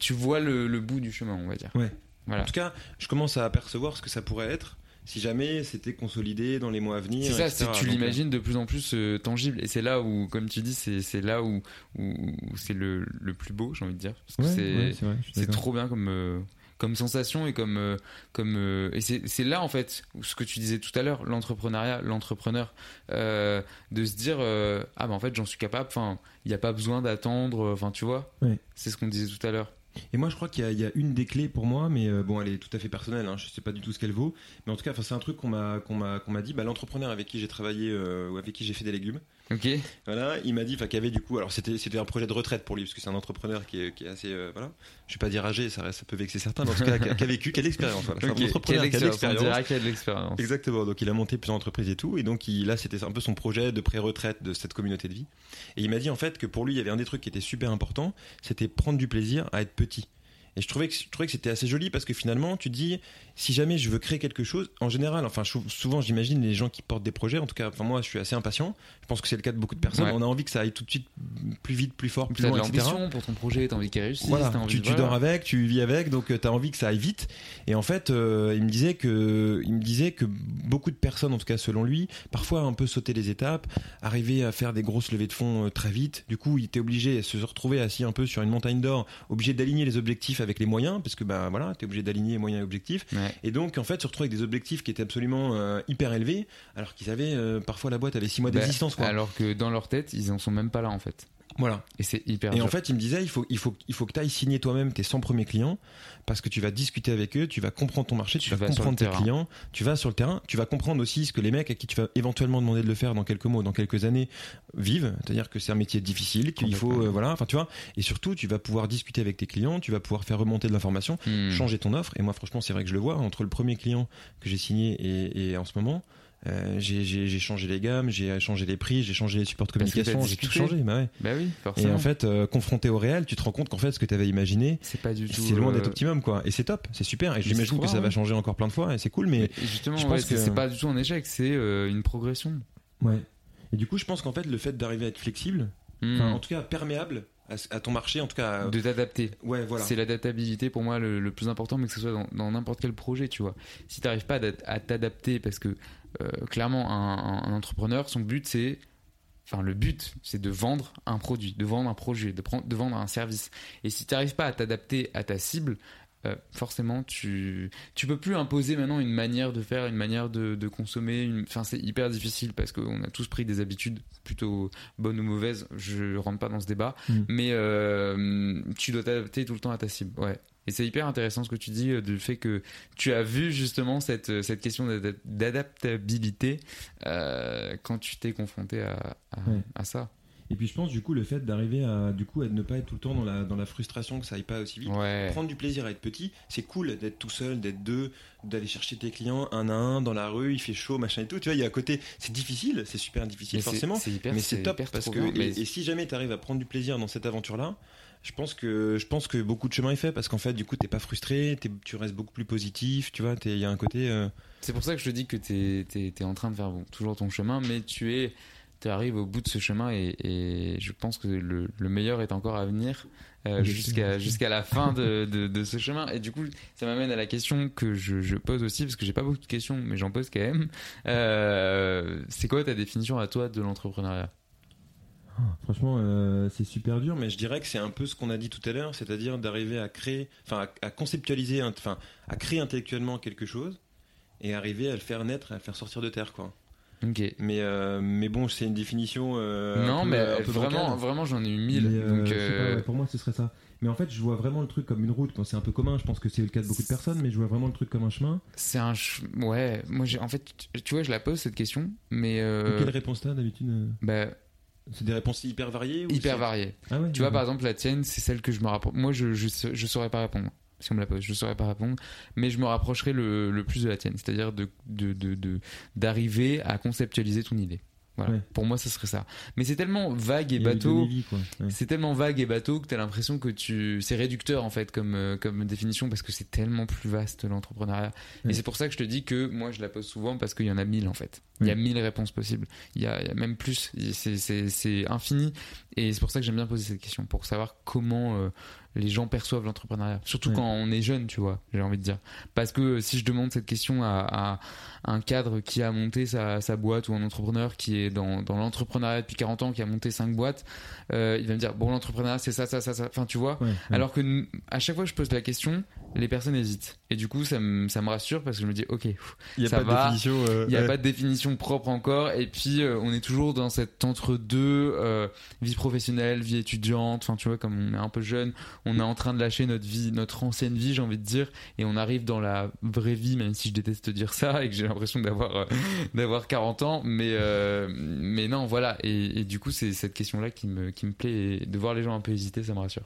tu vois le, le bout du chemin, on va dire. Ouais. Voilà. En tout cas, je commence à apercevoir ce que ça pourrait être si jamais c'était consolidé dans les mois à venir. C'est ça, tu Donc, l'imagines de plus en plus euh, tangible. Et c'est là où, comme tu dis, c'est là où, où, où c'est le, le plus beau, j'ai envie de dire. Parce que Ouais, c'est ouais, trop bien comme, euh, comme sensation et comme. euh, comme euh, et c'est là, en fait, ce que tu disais tout à l'heure, l'entrepreneuriat, l'entrepreneur, euh, de se dire euh, Ah, bah en fait, j'en suis capable. Enfin, il n'y a pas besoin d'attendre. Enfin, tu vois, Ouais. c'est ce qu'on disait tout à l'heure. Et moi, je crois qu'il y, a- une des clés pour moi, mais euh, bon, elle est tout à fait personnelle. Hein, je sais pas du tout ce qu'elle vaut, mais en tout cas, c'est un truc qu'on m'a qu'on m'a qu'on m'a dit. Bah, l'entrepreneur avec qui j'ai travaillé euh, ou avec qui j'ai fait des légumes. Ok. Voilà, il m'a dit, qu'il y avait du coup, alors c'était c'était un projet de retraite pour lui, parce que c'est un entrepreneur qui est, qui est assez, euh, voilà. Je vais pas dire âgé, ça, peut vexer certains, mais en tout cas, qui a, vécu, de l'expérience. Voilà. C'est un Ok, entrepreneur quelle qui a de expérience. Exactement. Donc il a monté plusieurs entreprises et tout, et donc il, là c'était un peu son projet de pré-retraite de cette communauté de vie. Et il m'a dit en fait que pour lui il y avait un des trucs qui était super important, c'était prendre du plaisir à être petit. Et je trouvais que, je trouvais que c'était assez joli parce que finalement, tu dis, si jamais je veux créer quelque chose, en général, enfin, souvent j'imagine les gens qui portent des projets, en tout cas, enfin, moi je suis assez impatient, je pense que c'est le cas de beaucoup de personnes, Ouais. on a envie que ça aille tout de suite plus vite, plus fort, plus T'as de loin, etc. pour ton projet, t'as envie qu'il réussisse, Voilà, t'as envie tu, dors avec, tu vis avec, donc tu as envie que ça aille vite. Et en fait, euh, il me disait que, il me disait que beaucoup de personnes, en tout cas selon lui, parfois un peu sauter les étapes, arriver à faire des grosses levées de fonds euh, très vite. Du coup, il était obligé de se retrouver assis un peu sur une montagne d'or, obligé d'aligner les objectifs avec les moyens, parce que bah voilà, t'es obligé d'aligner moyens et objectifs. Et donc en fait, se retrouver avec des objectifs qui étaient absolument euh, hyper élevés, alors qu'ils avaient euh, parfois la boîte avait six mois Bah, d'existence. Alors que dans leur tête, ils en sont même pas là en fait. Voilà. Et c'est hyper Et dur. en fait, il me disait, il faut, il faut, il faut que tu ailles signer toi-même tes 100 premiers clients parce que tu vas discuter avec eux, tu vas comprendre ton marché, tu, Tu vas, comprendre tes terrain. clients, tu vas sur le terrain, tu vas comprendre aussi ce que les mecs à qui tu vas éventuellement demander de le faire dans quelques mois, dans quelques années vivent. C'est-à-dire que c'est un métier difficile, qu'il faut, euh, voilà, enfin tu vois. Et surtout, tu vas pouvoir discuter avec tes clients, tu vas pouvoir faire remonter de l'information, Hmm. changer ton offre. Et moi, franchement, c'est vrai que je le vois entre le premier client que j'ai signé et, et en ce moment. Euh, j'ai changé les gammes, j'ai changé les prix, j'ai changé les supports de communication, j'ai tout changé. Bah ouais. Bah oui, Et en fait, euh, confronté au réel, tu te rends compte qu'en fait, ce que tu avais imaginé, c'est pas du tout. C'est loin d'être euh, optimum, quoi. Et c'est top, c'est super. Et j'imagine que ça va ouais. changer encore plein de fois, et c'est cool. Mais, justement, je ouais, pense c'est que c'est pas du tout un échec, c'est euh, une progression. Ouais. Et du coup, je pense qu'en fait, le fait d'arriver à être flexible, Hmm. en tout cas perméable à, à ton marché, en tout cas. de t'adapter. Ouais, voilà. C'est l'adaptabilité pour moi le, le plus important, mais que ce soit dans- n'importe quel projet, tu vois. Si t'arrives pas à, t'adapter, parce que euh, clairement, un, un- un entrepreneur, son but c'est. Enfin, le but, c'est de vendre un produit, de vendre un projet, de, prendre, de vendre un service. Et si tu n'arrives pas à t'adapter à ta cible, euh, forcément, tu tu peux plus imposer maintenant une manière de faire, une manière de, de consommer. une- Enfin, c'est hyper difficile parce qu'on a tous pris des habitudes plutôt bonnes ou mauvaises. Je rentre pas dans ce débat, Mm. mais euh, tu dois t'adapter tout le temps à ta cible. Ouais. Et c'est hyper intéressant ce que tu dis euh, du fait que tu as vu justement cette, cette question d'adap- d'adaptabilité quand tu t'es confronté à, à, Ouais. à ça. Et puis je pense du coup le fait d'arriver à du coup à ne pas être tout le temps dans la dans la frustration que ça aille pas aussi vite. Ouais. Prendre du plaisir à être petit, c'est cool d'être tout seul, d'être deux, d'aller chercher tes clients un à un dans la rue, il fait chaud, machin et tout. Tu vois, il y a à côté, c'est difficile, c'est super difficile Mais forcément, c'est hyper- mais c'est top parce que et, si jamais tu arrives à prendre du plaisir dans cette aventure là, je pense que je pense que beaucoup de chemin est fait parce qu'en fait du coup t'es pas frustré, t'es- tu restes beaucoup plus positif, tu vois, t'es- il y a un côté. euh, C'est pour ça que je te dis que tu es, en train de faire bon, toujours ton chemin, mais tu es, arrives au bout de ce chemin et, et je pense que le, le meilleur est encore à venir euh, jusqu'à jusqu'à la fin de, de, de ce chemin. Et du coup, ça m'amène à la question que je, je pose aussi, parce que j'ai pas beaucoup de questions, mais j'en pose quand même. Euh, c'est quoi ta définition à toi de l'entrepreneuriat? Franchement, euh, c'est super dur, mais je dirais que c'est un peu ce qu'on a dit tout à l'heure, c'est-à-dire d'arriver à créer, enfin, à, à conceptualiser, enfin, à créer intellectuellement quelque chose et arriver à le faire naître, à le faire sortir de terre, quoi. Mais, euh, mais bon, c'est une définition. euh, Non, un peu- mais un peu vraiment, bancale. vraiment, j'en ai eu mille. Mais, euh, donc, je sais pas, euh, ouais, pour moi, ce serait ça. Mais en fait, je vois vraiment le truc comme une route. C'est un peu commun, je pense que c'est le cas de beaucoup de personnes, mais je vois vraiment le truc comme un chemin. C'est un. ch- Ouais, moi, j'ai en fait, tu- vois, je la pose cette question, mais. euh, Quelle réponse t'as d'habitude euh bah, C'est des réponses hyper variées ou hyper variées. Ah ouais, tu vois, par exemple, la tienne, c'est celle que je me rapproche. Moi, je, je, je saurais pas répondre. Si on me la pose, je saurais pas répondre. Mais je me rapprocherai le, le plus de la tienne. C'est-à-dire de, de, de, de- d'arriver à conceptualiser ton idée. Voilà. Ouais. Pour moi, ce serait ça. Mais c'est tellement vague et, bateau. Ouais. C'est tellement vague et bateau que t'as l'impression que tu, c'est réducteur en fait comme euh, comme définition parce que c'est tellement plus vaste l'entrepreneuriat. Ouais. Et c'est pour ça que je te dis que moi je la pose souvent parce qu'il y en a mille en fait. Il y a mille réponses possibles. Il y a, il y a même plus. C'est infini. Et c'est pour ça que j'aime bien poser cette question pour savoir comment euh, les gens perçoivent l'entrepreneuriat. Surtout Ouais. quand on est jeune, tu vois. J'ai envie de dire. Parce que si je demande cette question à, à un cadre qui a monté sa, sa boîte ou un entrepreneur qui est dans, dans l'entrepreneuriat depuis 40 ans, qui a monté 5 boîtes, euh, il va me dire bon l'entrepreneuriat c'est ça, ça, ça, ça. Enfin tu vois. Ouais, ouais. Alors que à chaque fois que je pose la question, les personnes hésitent. Et du coup, ça me, ça me rassure parce que je me dis, ok, Il y a pas de définition. euh, n'y a ouais. pas de définition propre encore. Et puis, euh, on est toujours dans cet entre-deux, euh, vie professionnelle, vie étudiante. Enfin, tu vois, comme on est un peu jeune, on est en train de lâcher notre vie, notre ancienne vie, j'ai envie de dire. Et on arrive dans la vraie vie, même si je déteste dire ça <laughs> et que j'ai l'impression d'avoir, d'avoir 40 ans. Mais, mais non, voilà. Et, et du coup, c'est cette question-là qui me, qui me plaît. Et de voir les gens un peu hésiter, ça me rassure.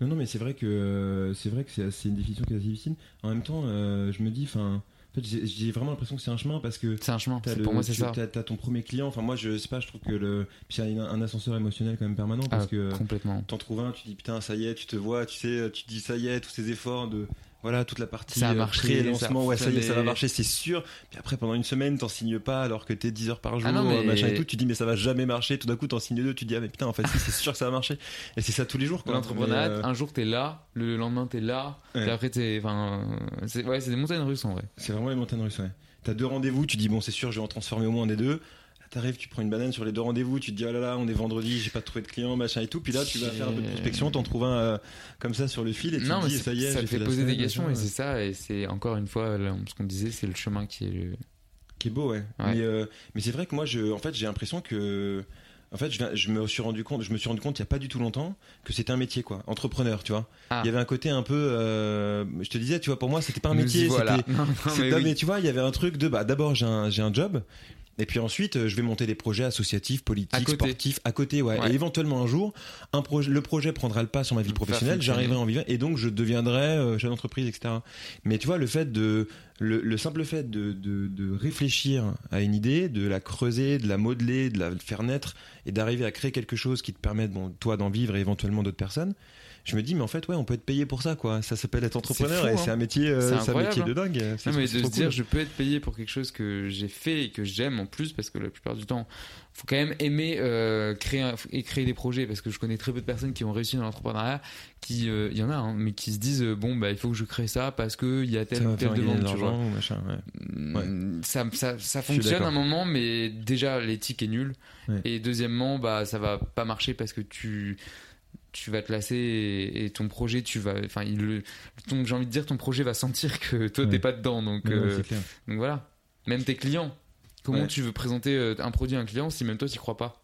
Non, non, mais c'est vrai que euh, c'est vrai que c'est une définition qui est assez difficile. En même temps, euh, je me dis, enfin, en fait, j'ai vraiment l'impression que c'est un chemin parce que C'est un chemin. le- Pour moi, c'est ça. T'as t'as ton premier client. Enfin, moi, je sais pas, je trouve que le, puis il y a un, un ascenseur émotionnel quand même permanent parce Ah, que complètement. t'en trouves un, tu dis putain, ça y est, tu te vois, tu sais, tu te dis ça y est, tous ces efforts de voilà toute la partie Ça a euh, marché, pré-lancement, ça a ouais, ça y est, ça va marcher, c'est sûr. Puis après, pendant une semaine, t'en signes pas alors que t'es 10 heures par jour, Ah non, mais- machin et tout. Tu dis mais ça va jamais marcher. Tout d'un coup, t'en signes deux, tu dis ah mais putain, en fait, si, c'est sûr que ça va marcher. Et c'est ça tous les jours. quoi. L'entrepreneuriat, euh, un jour t'es là, le lendemain t'es là, Ouais. et après t'es. Enfin, euh, c'est ouais, c'est des montagnes russes en vrai. C'est vraiment les montagnes russes, ouais. T'as deux rendez-vous, tu dis bon, c'est sûr, je vais en transformer au moins un des deux. T'arrives, tu prends une banane sur les deux rendez-vous, tu te dis oh là là, on est vendredi, j'ai pas trouvé de clients, machin et tout. Puis là, tu vas faire un peu de prospection, t'en trouves un euh, comme ça sur le fil et tu non, te dis ça y est, ça te fait poser des questions, et c'est ça, et c'est encore une fois, là, ce qu'on disait, c'est le chemin qui est le. qui est beau, ouais. Ouais. Mais, euh, mais c'est vrai que moi, je, en fait, j'ai l'impression que. En fait, je, me suis rendu compte, je me suis rendu compte il y a pas du tout longtemps que c'était un métier, quoi. Entrepreneur, tu vois. Ah. Il y avait un côté un peu, euh, je te disais, tu vois, pour moi, c'était pas un métier, voilà. c'était, <laughs> Non, non, mais non, oui. mais tu vois, il y avait un truc de, bah, d'abord, j'ai un, j'ai un job. Et puis ensuite, euh, je vais monter des projets associatifs, politiques, sportifs, à côté, ouais. Ouais. Et éventuellement un jour, un projet, le projet prendra le pas sur ma vie professionnelle, j'arriverai à en vivre, et donc je deviendrai euh, chef d'entreprise, etc. Mais tu vois, le fait de, le, le simple fait de, de, de réfléchir à une idée, de la creuser, de la modeler, de la faire naître, et d'arriver à créer quelque chose qui te permette, bon, toi, d'en vivre et éventuellement d'autres personnes. Je me dis, mais en fait, ouais, on peut être payé pour ça, quoi. Ça s'appelle être entrepreneur, fou, et hein. c'est un métier, euh, C'est un métier de hein. dingue. Non, mais c'est de se dire, cool. je peux être payé pour quelque chose que j'ai fait et que j'aime en plus, parce que la plupart du temps, faut quand même aimer euh, créer un- et créer des projets, parce que je connais très peu de personnes qui ont réussi dans l'entrepreneuriat, qui, euh, il y en a, hein, mais qui se disent, euh, bon, bah, il faut que je crée ça parce que il y a telle ou telle de demande, tu vois. l'argent, ou machin, ouais. Mm, Ça, ça, ça fonctionne un moment, mais déjà l'éthique est nulle. Ouais. Et deuxièmement, bah ça va pas marcher parce que tu tu vas te lasser et, et ton projet, tu vas, enfin, il le- ton- j'ai envie de dire, ton projet va sentir <laughs> que toi Ouais. t'es pas dedans, donc Ouais, ouais, euh, clair. donc voilà. Même tes clients. Comment Ouais. tu veux présenter euh, un produit à un client si même toi t'y crois pas?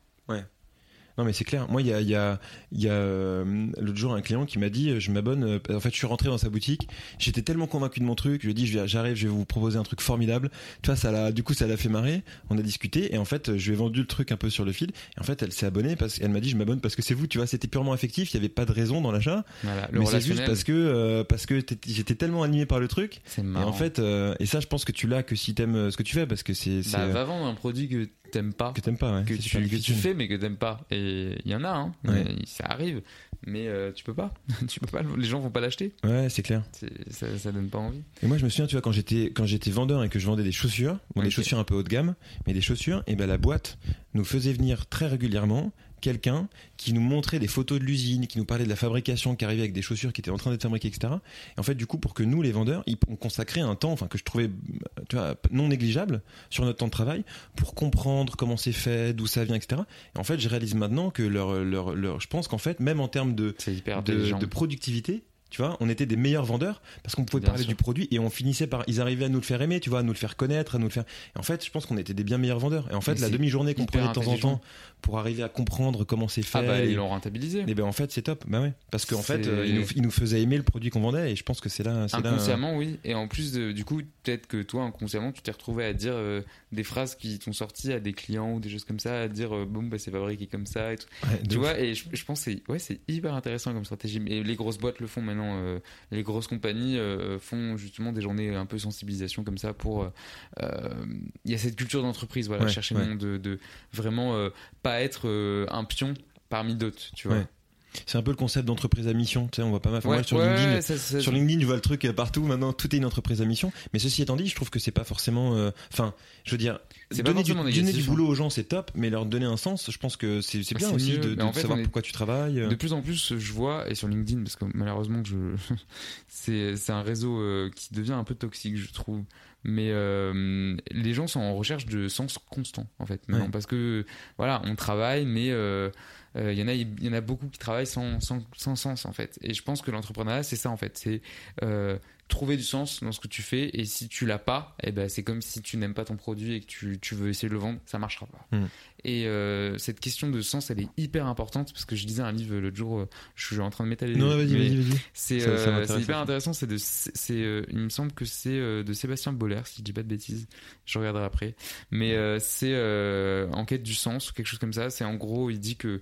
Non mais c'est clair. Moi, il y a, y a, y a euh, l'autre jour un client qui m'a dit, euh, je m'abonne. euh, En fait, je suis rentré dans sa boutique. J'étais tellement convaincu de mon truc. Je lui ai dit, j'arrive, je vais vous proposer un truc formidable. Tu vois, ça l'a, du coup, ça l'a fait marrer. On a discuté et en fait, je lui ai vendu le truc un peu sur le fil. Et en fait, elle s'est abonnée parce qu'elle m'a dit, je m'abonne parce que c'est vous. Tu vois, c'était purement affectif. Il y avait pas de raison dans l'achat. Voilà, Mais c'est juste parce que euh, parce que j'étais tellement animé par le truc. C'est Et en fait, euh, et ça, je pense que tu l'as que si t'aimes ce que tu fais parce que c'est bah, va vendre un produit que t'aimes pas. que t'aimes pas, ouais. que tu, super que tu fais mais que t'aimes pas et il y en a hein Ouais. ça arrive mais euh, tu peux pas <laughs> tu peux pas les gens vont pas l'acheter Ouais, c'est clair. Ça, ça donne pas envie Et moi, je me souviens, tu vois, quand j'étais quand j'étais vendeur et que je vendais des chaussures, bon, des chaussures un peu haut de gamme, mais des chaussures, et ben la boîte nous faisait venir très régulièrement quelqu'un qui nous montrait des photos de l'usine, qui nous parlait de la fabrication, qui arrivait avec des chaussures qui étaient en train d'être fabriquées, etc. Et en fait, du coup, pour que nous, les vendeurs, ils- on consacrait un temps, enfin que je trouvais, tu vois, non négligeable sur notre temps de travail pour comprendre comment c'est fait, d'où ça vient, etc. Et en fait, je réalise maintenant que leur, leur, leur je pense qu'en fait, même en termes de de, productivité. Tu vois, on était des meilleurs vendeurs parce qu'on pouvait Bien parler sûr. du produit et on finissait par, ils arrivaient à nous le faire aimer, tu vois, à nous le faire connaître, à nous le faire. Et en fait, je pense qu'on était des bien meilleurs vendeurs. Et en fait, Mais la demi-journée qu'on prenait de temps en temps pour arriver à comprendre comment c'est fait. ah bah et, ils l'ont rentabilisé. Et ben en fait, c'est top. Bah ouais, parce qu'en fait, euh, ils, nous, ils nous faisaient aimer le produit qu'on vendait et je pense que c'est là, inconsciemment oui. Et en plus de- du coup peut-être que toi inconsciemment tu t'es retrouvé à dire euh, des phrases qui t'ont sorti à des clients ou des choses comme ça à dire euh, bon bah c'est fabriqué comme ça et tout. Ouais, tu vois et je, je pense que c'est ouais c'est hyper intéressant comme stratégie. Et les grosses boîtes le font maintenant euh, les grosses compagnies font justement des journées un peu sensibilisation comme ça pour il y a cette culture d'entreprise voilà Ouais, chercher le de, de vraiment euh, être euh, un pion parmi d'autres tu vois. C'est un peu le concept d'entreprise à mission. Tu sais, on voit pas mal. Ouais, sur ouais, LinkedIn, ouais, ça- ça- sur LinkedIn, je vois le truc euh, partout. Maintenant, tout est une entreprise à mission. Mais ceci étant dit, je trouve que c'est pas forcément. euh, Enfin, je veux dire, donner du, donner du hein. boulot aux gens, c'est top. Mais leur donner un sens, je pense que c'est Ah, bien aussi mieux. de, Mais de en fait, savoir est- pourquoi tu travailles. De plus en plus, je vois, et sur LinkedIn, parce que malheureusement, je... <laughs> c'est un réseau euh, qui devient un peu toxique, je trouve. mais euh, les gens sont en recherche de sens constant en fait maintenant Ouais. parce que voilà on travaille mais euh, euh, il y en a y en a beaucoup qui travaillent sans, sans, sens en fait. Et je pense que l'entrepreneuriat c'est ça en fait. Euh, trouver du sens dans ce que tu fais et si tu l'as pas eh ben c'est comme si tu n'aimes pas ton produit et que tu, tu veux essayer de le vendre ça marchera pas. Mm. et euh, cette question de sens elle est hyper importante parce que je lisais un livre l'autre jour euh, je suis en train de m'étaler. Non, vas-y, vas-y, vas-y. c'est euh, hyper intéressant c'est de c'est euh, il me semble que c'est euh, de Sébastien Boller si je dis pas de bêtises. Je regarderai après. Mais c'est euh, en quête du sens ou quelque chose comme ça. C'est en gros il dit que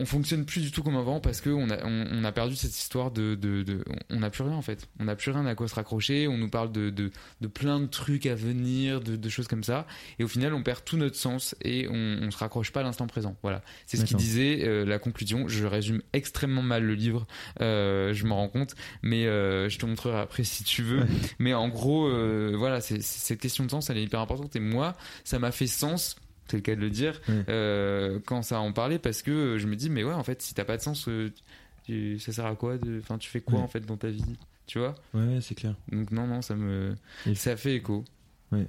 on fonctionne plus du tout comme avant parce que on a, on, on a perdu cette histoire de, de, de- on n'a plus rien en fait. On n'a plus rien à quoi se raccrocher. On nous parle de, de, de plein de trucs à venir de, de choses comme ça. Et au final on perd tout notre sens et on, on se raccroche pas à l'instant présent. Voilà. C'est ce qu'il disait euh, la conclusion. Je résume extrêmement mal le livre. Euh, je m'en rends compte. Mais euh, je te montrerai après si tu veux. Mais en gros voilà c'est- cette question de sens elle est hyper importante. Et moi ça m'a fait sens c'est le cas de le dire Ouais. euh, quand ça en parlait parce que je me dis mais ouais en fait si t'as pas de sens euh, tu- ça sert à quoi de enfin tu fais quoi Ouais. en fait dans ta vie tu vois? Ouais, ouais, c'est clair. donc non non ça me Et- ça fait écho Ouais.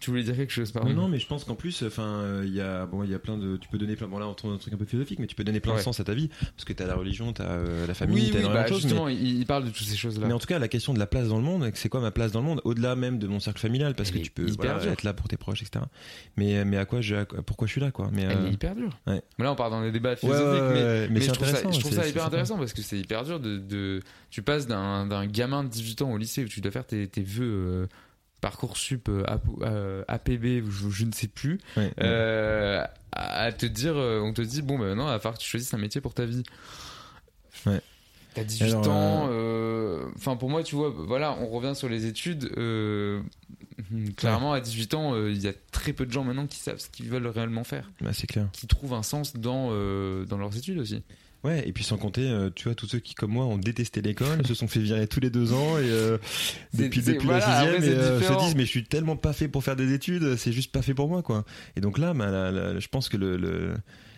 Tu voulais dire quelque chose pardon Non, non, mais je pense qu'en plus, enfin, euh, il y a, bon, il y a plein de, tu peux donner plein, bon là, on tourne un truc un peu philosophique, mais tu peux donner plein Ouais. de sens à ta vie, parce que t'as la religion, t'as euh, la famille, oui t'as oui bah, de choses, mais- justement il, parle de toutes ces choses là Mais en tout cas, la question de la place dans le monde, c'est quoi ma place dans le monde, au-delà même de mon cercle familial, parce Elle que tu peux voilà, être là pour tes proches, etc. Mais, mais à quoi je, à pourquoi je suis là, quoi. Mais, Elle euh, est hyper dure. ouais. Mais là, on part dans des débats philosophiques, ouais, mais, mais mais c'est je trouve ça, intéressant, je trouve c'est- ça c'est hyper intéressant parce que c'est hyper dur de, de tu passes d'un d'un gamin de 18 ans au lycée où tu dois faire tes, tes vœux euh, parcoursup euh, AP, euh, APB ou je, je ne sais plus ouais, ouais. euh, à te dire euh, on te dit bon ben maintenant il va falloir que tu choisisses un métier pour ta vie Ouais. T'as 18 Alors, ans, euh, enfin pour moi tu vois, voilà, on revient sur les études. euh, <laughs> clairement à 18 ans, euh, il y a très peu de gens maintenant qui savent ce qu'ils veulent réellement faire, Bah, c'est clair. qui trouvent un sens dans euh, dans leurs études aussi. Ouais, et puis sans compter, euh, tu vois, tous ceux qui, comme moi, ont détesté l'école, se sont fait virer tous les deux ans et euh, depuis, depuis voilà, la sixième, et euh, se disent, mais je suis tellement pas fait pour faire des études, c'est juste pas fait pour moi, quoi. Et donc là, bah, la- la- je pense que le, le-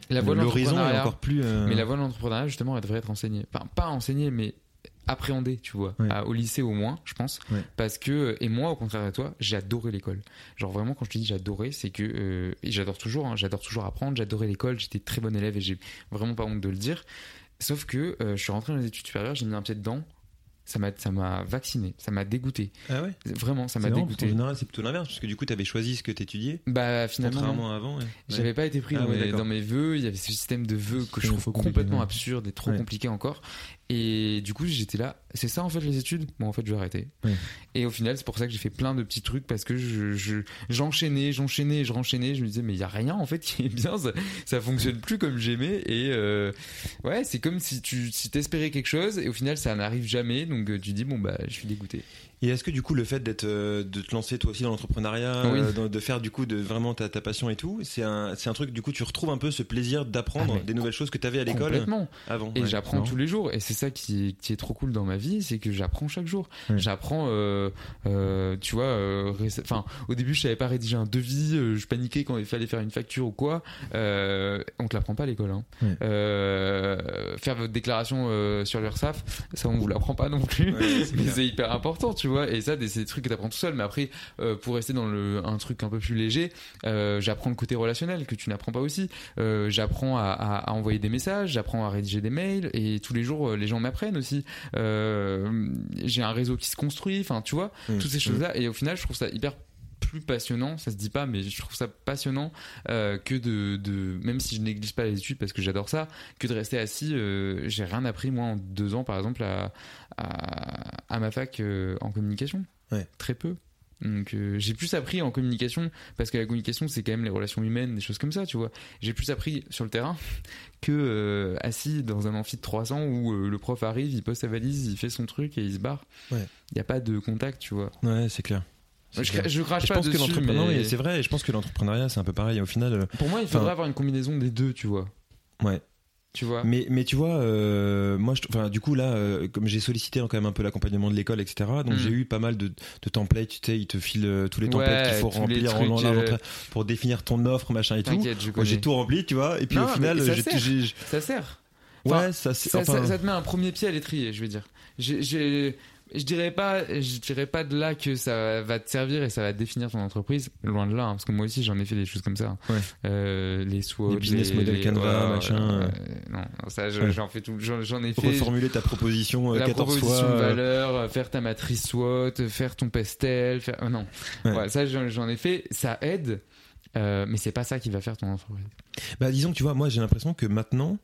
La voie de l'horizon est encore plus. euh, Mais la voie de l'entrepreneuriat, justement, elle devrait être enseignée. Enfin, pas enseignée, mais appréhendée, tu vois. Ouais. À- au lycée au moins, je pense. Ouais. Parce que, et moi, au contraire de toi, j'ai adoré l'école. Genre vraiment, quand je te dis j'adorais, c'est que, euh, et j'adore toujours, hein, j'adore toujours apprendre, j'adorais l'école, j'étais très bon élève et j'ai vraiment pas honte de le dire. Sauf que euh, je suis rentré dans les études supérieures, j'ai mis un pied dedans. Ça m'a, ça m'a vacciné, ça m'a dégoûté. Ah ouais Vraiment, ça m'a dégoûté. général, c'est plutôt l'inverse, parce que du coup, t'avais choisi ce que t'étudiais, Bah finalement, contrairement à avant. ouais. J'avais Ouais. pas été pris Ah dans, mes, dans mes vœux. Il y avait ce système de vœux que je trouve complètement absurde et trop compliqué encore. Et du coup, j'étais là. C'est ça en fait les études? Bon, en fait, je vais arrêter. Et au final, c'est pour ça que j'ai fait plein de petits trucs parce que je, je- j'enchaînais, j'enchaînais, je renchaînais. Je me disais mais il y a rien en fait qui est bien. Ça, ça fonctionne plus comme j'aimais. Et euh, ouais, c'est comme si tu si t'espérais quelque chose et au final ça n'arrive jamais. Donc euh, tu dis bon bah je suis dégoûté. Et est-ce que du coup le fait d'être euh, de te lancer toi aussi dans l'entrepreneuriat, Oui. euh, de, de faire du coup de vraiment ta, ta passion et tout, c'est un c'est un truc du coup tu retrouves un peu ce plaisir d'apprendre Ah, des nouvelles choses que tu avais à l'école avant. Et Ouais, j'apprends tous les jours. Et c'est ça qui est, qui est trop cool dans ma vie, c'est que j'apprends chaque jour. Ouais. J'apprends, euh, euh, tu vois, euh, enfin, au début, je savais pas rédiger un devis, je paniquais quand il fallait faire une facture ou quoi. On te l'apprend pas à l'école. Hein. Ouais. Faire votre déclaration sur l'URSSAF, ça on vous l'apprend pas non plus. <laughs> Mais c'est hyper important, tu vois. Et ça, des- c'est des trucs que t'apprends tout seul. Mais après, euh, pour rester dans le, un truc un peu plus léger, euh, j'apprends le côté relationnel que tu n'apprends pas aussi. Euh, j'apprends à, à, à envoyer des messages, j'apprends à rédiger des mails et tous les jours les gens m'apprennent aussi. J'ai un réseau qui se construit, enfin tu vois, Mmh. toutes ces choses-là. Et au final, je trouve ça hyper plus passionnant, ça se dit pas, mais je trouve ça passionnant euh, que de, de, même si je néglige pas les études parce que j'adore ça, que de rester assis. euh, j'ai rien appris moi en deux ans, par exemple, à, à, à ma fac euh, en communication. Ouais. Très peu. Donc euh, j'ai plus appris en communication parce que la communication c'est quand même les relations humaines, des choses comme ça, tu vois. J'ai plus appris sur le terrain <laughs> que euh, assis dans un amphi de 300 où euh, le prof arrive, il pose sa valise, il fait son truc et il se barre. Il Ouais. y a pas de contact, tu vois. Ouais, c'est clair. Je, crache je pas pense que dessus, l'entrepreneuriat, mais c'est vrai, et je pense que l'entrepreneuriat c'est un peu pareil. Au final, euh, pour moi il faudrait avoir une combinaison des deux, tu vois. ouais. Tu vois. Mais, mais tu vois, euh, moi, je, du coup, là, euh, comme j'ai sollicité quand même un peu l'accompagnement de l'école, etc., donc Mm. j'ai eu pas mal de, de templates, tu sais, ils te filent euh, tous les templates Ouais, qu'il faut remplir en trucs, en- en- pour définir ton offre, machin et tout. J'ai tout rempli, tu vois, et puis Non, au final, ça sert. j'ai- Ça sert. Ouais, ça, ça, enfin, ça- ça te met un premier pied à l'étrier, je veux dire. J'ai- je dirais pas, je dirais pas de là que ça va te servir et ça va définir ton entreprise. Loin de là, hein, parce que moi aussi j'en ai fait des choses comme ça. Ouais. Euh, les SWOT, Les business model Canva, machin. euh, non, non, ça je- Ouais. j'en fais tout, j'en j'en ai fait. reformuler ta proposition euh, la 14 proposition fois. de euh, valeur, euh, faire ta matrice SWOT, faire ton pestel, faire non. Ouais. Ça j'en j'en ai fait, ça aide, mais c'est pas ça qui va faire ton entreprise. Bah disons que tu vois, moi j'ai l'impression que maintenant,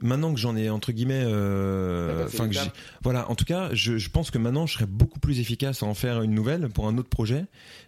maintenant que j'en ai entre guillemets, euh, que voilà, en tout cas, je, je pense que maintenant je serais beaucoup plus efficace à en faire une nouvelle pour un autre projet,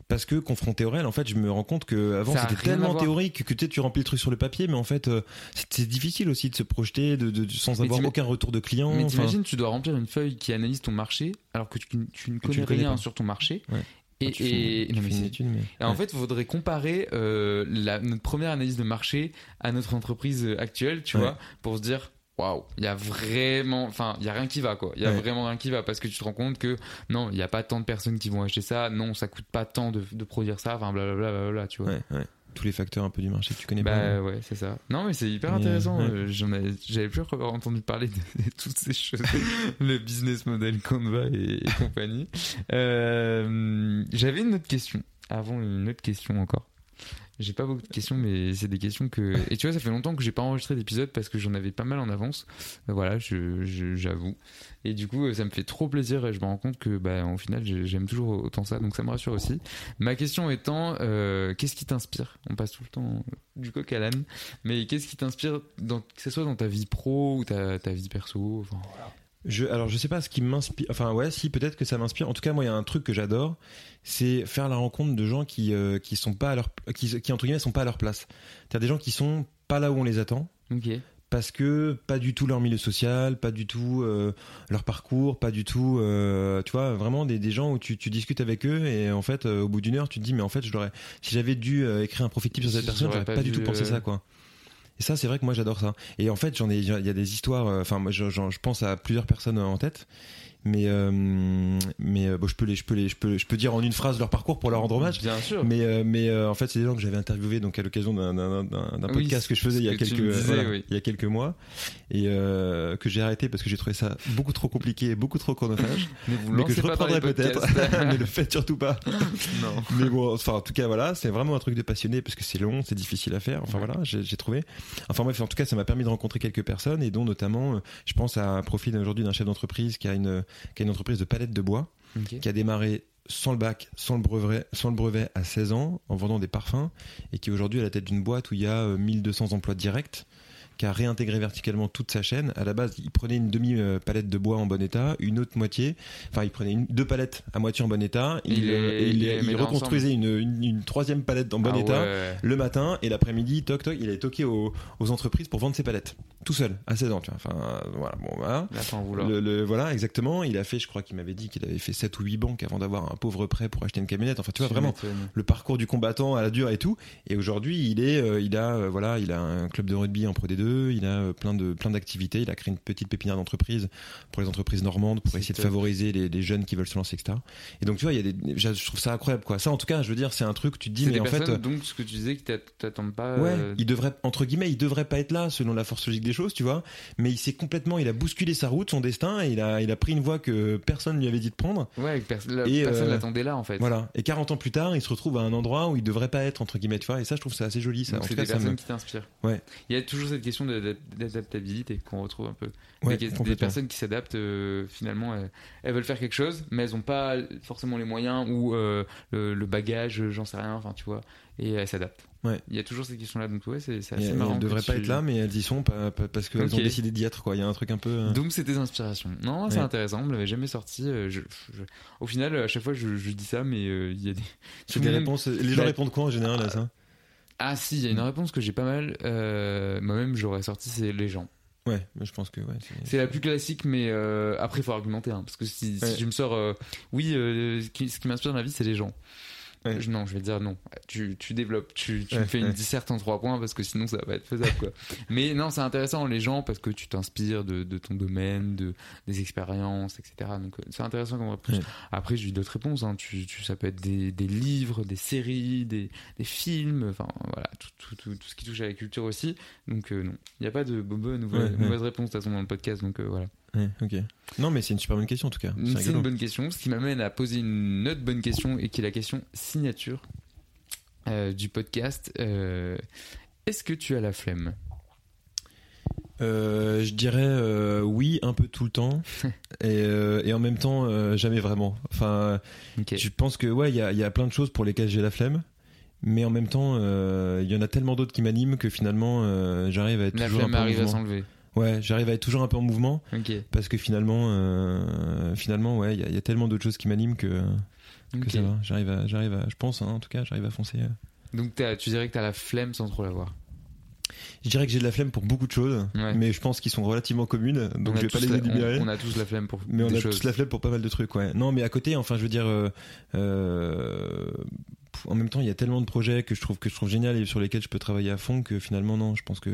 parce que confronté au réel, en fait, je me rends compte que avant c'était tellement théorique que tu remplis le truc sur le papier, mais en fait, euh, c'est, difficile aussi de se projeter, de, sans Mais avoir aucun retour de client. Mais t'imagines, tu dois remplir une feuille qui analyse ton marché alors que tu, tu ne connais rien pas. sur ton marché. Ouais. Et, tu fais- et- tu non, fais mais une c'est- étude, mais- et en ouais. fait, il faudrait comparer euh, la, notre première analyse de marché à notre entreprise actuelle, tu Ouais. vois, pour se dire. Waouh, il y a vraiment, enfin, il y a rien qui va quoi. Il y a Ouais. vraiment rien qui va parce que tu te rends compte que non, il y a pas tant de personnes qui vont acheter ça. Non, ça coûte pas tant de, de produire ça. Enfin, blablabla, tu vois. Ouais, ouais. Tous les facteurs un peu du marché que tu connais Bah pas. ouais, c'est ça. Non, mais c'est hyper Mais, intéressant. Euh, j'avais plus encore entendu parler de, de toutes ces choses, <laughs> le business model Canva et, et compagnie. Euh, J'avais une autre question. Avant une autre question encore. J'ai pas beaucoup de questions, mais c'est des questions que. Et tu vois, ça fait longtemps que j'ai pas enregistré d'épisode parce que j'en avais pas mal en avance. Voilà, j'avoue. Et du coup, ça me fait trop plaisir et je me rends compte que, bah, au final, j'ai- j'aime toujours autant ça, donc ça me rassure aussi. Ma question étant, euh, qu'est-ce qui t'inspire? On passe tout le temps du coq à l'âne, mais qu'est-ce qui t'inspire, que ce soit dans ta vie pro ou ta, ta vie perso. Je, alors je sais pas ce qui m'inspire. Enfin ouais, si peut-être que ça m'inspire. En tout cas, moi il y a un truc que j'adore, c'est faire la rencontre de gens qui euh, qui sont pas à leur qui, qui entre guillemets sont pas à leur place. C'est-à-dire des gens qui sont pas là où on les attend. Parce que pas du tout leur milieu social, pas du tout euh, leur parcours, pas du tout, euh, tu vois, vraiment des, des gens où tu, tu discutes avec eux et en fait au bout d'une heure tu te dis mais en fait je l'aurais, si j'avais dû écrire un profil type sur cette personne, J'aurais pas pas, du tout pensé ça quoi. Et ça, c'est vrai que moi j'adore ça. Et en fait, j'en ai, il y a des histoires. euh, Enfin, moi, je, je pense à plusieurs personnes en tête, mais euh, mais euh, bon, je peux les, je peux les, je peux, je peux dire en une phrase leur parcours pour leur rendre hommage. Bien sûr. Mais euh, mais euh, en fait, c'est des gens que j'avais interviewés donc à l'occasion d'un d'un Oui, podcast que je faisais il y a que quelques me disais, voilà, oui. il y a quelques mois et euh, que j'ai arrêté parce que j'ai trouvé ça beaucoup trop compliqué, et beaucoup trop chronophage. <laughs> Mais vous mais que je reprendrai peut-être. <laughs> mais le faites surtout pas. <laughs> non. Mais bon, enfin, en tout cas, voilà, c'est vraiment un truc de passionné parce que c'est long, c'est difficile à faire. Enfin, voilà, j'ai j'ai trouvé. Enfin, bref, en tout cas, ça m'a permis de rencontrer quelques personnes et dont notamment, euh, je pense à un profil aujourd'hui d'un chef d'entreprise qui a une, qui a une entreprise de palettes de bois, qui a démarré sans le bac, sans le brevet, sans le brevet à 16 ans, en vendant des parfums et qui est aujourd'hui à la tête d'une boîte où il y a euh, 1200 emplois directs qui a réintégré verticalement toute sa chaîne. À la base, il prenait une demi-palette de bois en bon état, une autre moitié, enfin, il prenait une, deux palettes à moitié en bon état, il, Il les- euh, il, les- il reconstruisait une, une, une troisième palette en bon Ah état ouais. le matin et l'après-midi, toc toc, il allait toquer aux, aux entreprises pour vendre ses palettes. Tout seul, à 16 ans, tu vois. Enfin, euh, voilà, bon, voilà. Le, le- voilà, exactement. Il a fait, je crois qu'il m'avait dit qu'il avait fait 7 ou 8 banques avant d'avoir un pauvre prêt pour acheter une camionnette. Enfin, tu vois, vraiment le parcours du combattant à la dure et tout. Et aujourd'hui, il est, euh, il a, euh, voilà, il a un club de rugby en Pro D2, il a euh, plein de, plein d'activités. Il a créé une petite pépinière d'entreprise pour les entreprises normandes pour essayer de favoriser les, les jeunes qui veulent se lancer, etc. Et donc, tu vois, il y a des, je trouve ça incroyable, quoi. Ça, en tout cas, je veux dire, c'est un truc, tu te dis, mais en fait, donc, ce que tu disais, qui t'a- t'attendent pas. Ouais, il devrait, entre guillemets, il devrait pas être là selon la force logique des choses, tu vois. Mais il s'est complètement, il a bousculé sa route, son destin, et il a, il a pris une voie que personne lui avait dit de prendre. Ouais, la- Et, personne euh, l'attendait là, en fait. Voilà. Et 40 ans plus tard, il se retrouve à un endroit où il devrait pas être, entre guillemets, tu vois. Et ça, je trouve ça assez joli, ça. C'est cas, des ça personnes me... qui t'inspirent. Ouais. Il y a toujours cette question d'adaptabilité qu'on retrouve un peu. Ouais, des, des personnes qui s'adaptent, euh, finalement, elles, elles veulent faire quelque chose, mais elles ont pas forcément les moyens ou euh, le, le bagage, j'en sais rien, enfin, tu vois, et elles s'adaptent. Ouais. Il y a toujours cette question-là, donc ouais, c'est Et assez elles marrant. ne que devraient pas tu- être là, mais elles y sont pas- pas- parce qu'elles Ok. ont décidé d'y être, quoi. Il y a un truc un peu. euh, Donc c'est des inspirations. Non, c'est Ouais. intéressant, on me l'avait jamais sorti. euh, je- je- Au final, à chaque fois, je, je dis ça, mais euh, il y a des. c'est des monde- réponses. Les gens Bah, répondent quoi en général à ça Ah si, il y a une réponse que j'ai pas mal. euh, Moi-même, j'aurais sorti, c'est les gens. Ouais, mais je pense que, ouais. c'est- la plus classique, mais euh, après, il faut argumenter. hein, parce que si, je me sors, euh, oui, euh, ce qui, ce qui m'inspire dans la vie, c'est les gens. Ouais. Je- non, je vais dire non. Tu, tu développes, tu, tu Ouais, fais une disserte en trois points parce que sinon ça va pas être faisable. Quoi. <laughs> Mais non, c'est intéressant les gens parce que tu t'inspires de, de ton domaine, de, des expériences, etc. Donc euh, c'est intéressant comme réponse. Après, j'ai eu d'autres réponses. Hein. Tu, tu, ça peut être des, des livres, des séries, des, des films, enfin voilà, tout, tout, tout, tout ce qui touche à la culture aussi. Donc euh, non, il n'y a pas de bonne ou mauvaise réponse de toute façon dans le podcast. Donc euh, voilà. Ouais, ok. Non, mais c'est une super bonne question en tout cas. C'est une bonne question, ce qui m'amène à poser une autre bonne question et qui est la question signature euh, du podcast. Euh, Est-ce que tu as la flemme? Euh, je dirais euh, oui un peu tout le temps <laughs> et, euh, et en même temps jamais vraiment. Enfin, je pense que ouais, il y a, il y a plein de choses pour lesquelles j'ai la flemme, mais en même temps, il y en a tellement d'autres qui m'animent que finalement, j'arrive à être La toujours un flemme peu en arrive à s'enlever. Ouais, j'arrive à être toujours un peu en mouvement parce que finalement, euh, finalement, ouais, il y, a- y a tellement d'autres choses qui m'animent que, ça va. J'arrive à, j'arrive à, je pense, hein, en tout cas, j'arrive à foncer. Donc t'as- tu dirais que tu as la flemme sans trop l'avoir. Je dirais que j'ai de la flemme pour beaucoup de choses, Ouais. mais je pense qu'ils sont relativement communes, On donc a je vais pas les énumérer. on, on a tous la flemme pour Mais on des a choses. tous la flemme pour pas mal de trucs, ouais. Non, mais à côté, enfin, je veux dire, euh, euh, en même temps, il y a tellement de projets que je trouve que je trouve génial et sur lesquels je peux travailler à fond que finalement, non, je pense que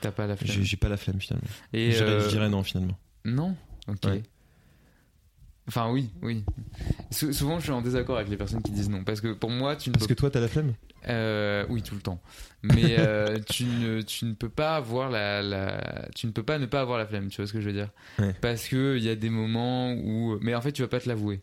T'as pas la flemme. j'ai pas la flemme finalement. Et je, dirais, euh, dirais non finalement. Non? Ok. Ouais. Enfin oui, oui. Sou- souvent je suis en désaccord avec les personnes qui disent non parce que pour moi tu ne Parce peux que toi, t'as la flemme? Euh, oui, tout le temps. Mais euh, <laughs> tu, ne, tu ne peux pas avoir la, la, tu ne peux pas ne pas avoir la flemme. Tu vois ce que je veux dire? Ouais. Parce que il y a des moments où, mais en fait, tu vas pas te l'avouer.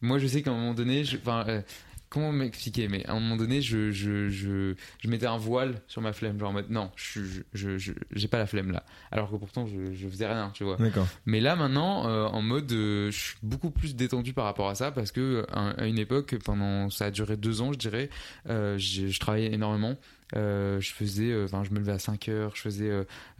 Moi, je sais qu'à un moment donné, je, enfin, euh, comment m'expliquer Mais à un moment donné, je, je, je, je mettais un voile sur ma flemme, genre en mode non, je, je, je, j'ai pas la flemme là. Alors que pourtant, je, je faisais rien, tu vois. Mais là maintenant, euh, en mode, euh, je suis beaucoup plus détendu par rapport à ça parce que euh, à à une époque, pendant ça a duré deux ans, je dirais, euh, je travaillais énormément. Euh, je faisais, euh, enfin, je me levais à 5 heures, je faisais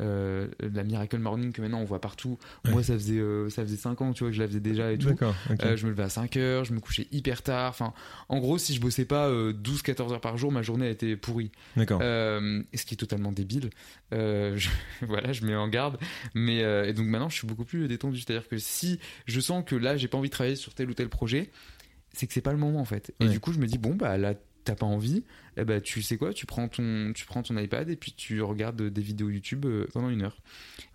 euh, la Miracle Morning que maintenant on voit partout. Ouais. Moi, ça faisait, ça faisait 5 ans, tu vois, que je la faisais déjà et tout. Je me levais à 5 heures, je me couchais hyper tard. Enfin, en gros, si je bossais pas 12-14 heures par jour, ma journée a été pourrie. D'accord. Ce qui est totalement débile. Je- <laughs> voilà, je mets en garde. Mais et donc maintenant, je suis beaucoup plus détendu. C'est-à-dire que si je sens que là, j'ai pas envie de travailler sur tel ou tel projet, c'est que c'est pas le moment en fait. Et Ouais. du coup, je me dis bon bah là, t'as pas envie. Eh ben tu sais quoi, tu prends ton, tu prends ton iPad et puis tu regardes des vidéos YouTube euh, pendant une heure.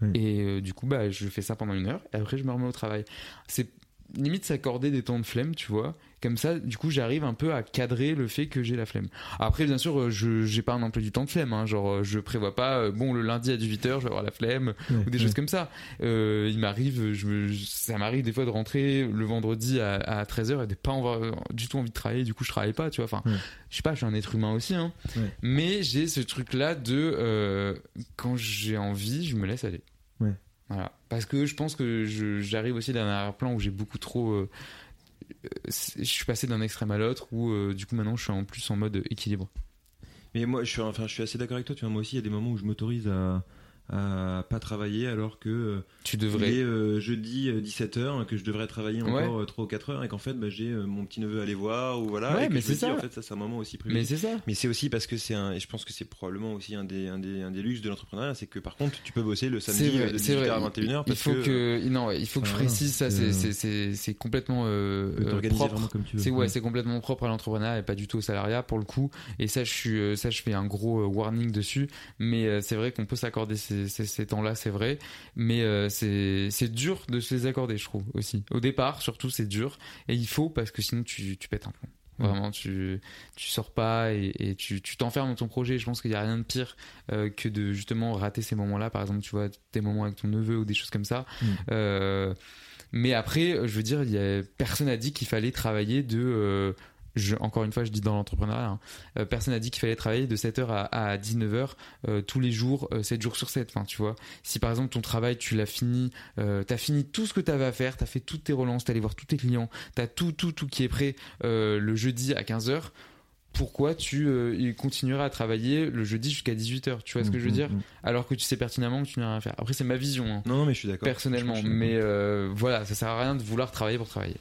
Ouais. Et euh, du coup, bah je fais ça pendant une heure et après je me remets au travail. C'est limite s'accorder des temps de flemme, tu vois. Comme ça, du coup, j'arrive un peu à cadrer le fait que j'ai la flemme. Après, bien sûr, euh, je j'ai pas un emploi du temps de flemme. Hein, genre, euh, je prévois pas, euh, bon, le lundi à 18h, je vais avoir la flemme Ouais, ou des ouais. choses comme ça. Euh, il m'arrive, je ça m'arrive des fois de rentrer le vendredi à, à 13h et de pas avoir du tout envie de travailler. Du coup, je travaille pas, tu vois. Enfin, Ouais. je sais pas, je suis un être humain aussi. Hein. Mais j'ai ce truc-là de euh, quand j'ai envie, je me laisse aller. Voilà. Parce que je pense que j'arrive aussi d'un arrière-plan où j'ai beaucoup trop. euh, euh, je suis passé d'un extrême à l'autre où euh, du coup maintenant je suis en plus en mode équilibre. Mais moi, je suis, enfin, je assez d'accord avec toi. Tu vois, moi aussi, il y a des moments où je m'autorise à, à pas travailler alors que euh, Tu il devrais. est euh, jeudi 17h, que je devrais travailler encore euh, 3 ou 4 heures et qu'en fait, bah, j'ai euh, mon petit neveu à aller voir ou voilà. Ouais, et mais c'est dis, ça. En fait, ça, c'est un moment aussi Mais privilégié. c'est ça. Mais c'est aussi parce que c'est un, et je pense que c'est probablement aussi un des, un des, un des luxes de l'entrepreneuriat, c'est que par contre, tu peux bosser le C'est samedi vrai, euh, de c'est 18h vrai. à 21h Il parce faut que, que, non, ouais, il faut que je voilà. précise ça. Euh, C'est c'est c'est complètement euh, euh, propre. C'est ouais, Ouais. c'est complètement propre à l'entrepreneuriat et pas du tout au salariat pour le coup. Et ça, je suis, euh, ça, je fais un gros euh, warning dessus. Mais euh, c'est vrai qu'on peut s'accorder ces, ces, ces temps-là, c'est vrai. Mais euh, c'est dur de se les accorder, je trouve aussi. Au départ, surtout, c'est dur et il faut parce que sinon tu tu pètes un plomb. Vraiment, tu tu sors pas et, et tu tu t'enfermes dans ton projet. Je pense qu'il y a rien de pire euh, que de justement rater ces moments-là. Par exemple, tu vois, tes moments avec ton neveu ou des choses comme ça. Mm. Euh, mais après, je veux dire, il y a personne n'a dit qu'il fallait travailler de. Je, encore une fois, je dis dans l'entrepreneuriat, hein, euh, personne n'a dit qu'il fallait travailler de 7h à, à 19h euh, tous les jours, euh, 7 jours sur 7. Enfin, tu vois, si par exemple ton travail, tu l'as fini, euh, t'as fini tout ce que t'avais à faire, t'as fait toutes tes relances, t'es allé voir tous tes clients, t'as tout, tout, tout qui est prêt le jeudi à 15h. Pourquoi tu euh, continueras à travailler le jeudi jusqu'à 18h Tu vois ce que je veux Mm, dire mm, mm. Alors que tu sais pertinemment que tu n'as rien à faire. Après, c'est ma vision. hein Non, non, mais je suis d'accord. personnellement. Je- mais euh, voilà, ça sert à rien de vouloir travailler pour travailler.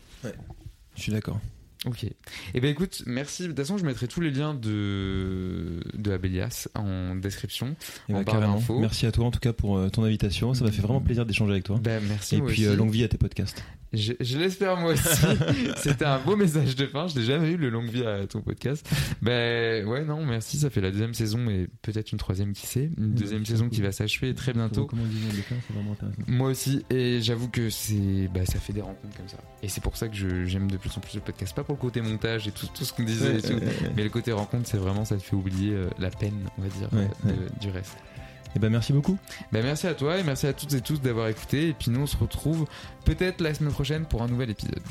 Je suis d'accord. Ok. Eh ben écoute, merci. De toute façon, je mettrai tous les liens de de Abelias en description. Et En bah, carrément. d'infos. Merci à toi en tout cas pour euh, ton invitation. Ça m'a fait vraiment plaisir d'échanger avec toi. Ben merci. Et puis euh, longue vie à tes podcasts. Je, je l'espère moi aussi. <laughs> C'était un beau message de fin. Je n'ai jamais eu le longue vie à ton podcast. Ben ouais, non, merci. Ça fait la deuxième saison et peut-être une troisième qui sait. Une deuxième saison qui va s'achever très bientôt. Comment c'est vraiment intéressant. Moi aussi, et j'avoue que c'est, bah, ça fait des rencontres comme ça. Et c'est pour ça que je- j'aime de plus en plus le podcast, pas pour le côté montage et tout, tout ce qu'on disait, et tout, mais le côté rencontre, c'est vraiment ça te fait oublier euh, la peine, on va dire, Ouais, euh, de- ouais. du reste. Et ben merci beaucoup. Bah, merci à toi et merci à toutes et tous d'avoir écouté. Et puis nous, on se retrouve peut-être la semaine prochaine pour un nouvel épisode.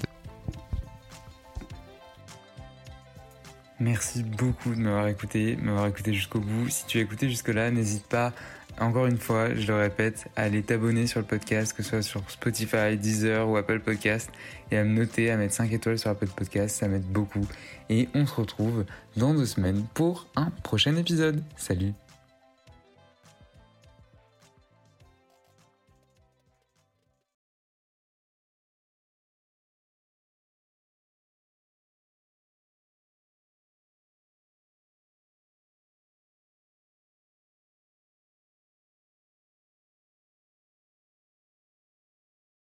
Merci beaucoup de m'avoir écouté, de m'avoir écouté jusqu'au bout. Si tu as écouté jusque-là, n'hésite pas, encore une fois, je le répète, à aller t'abonner sur le podcast, que ce soit sur Spotify, Deezer ou Apple Podcast, et à me noter, à mettre 5 étoiles sur Apple Podcast, ça m'aide beaucoup. Et on se retrouve dans deux semaines pour un prochain épisode. Salut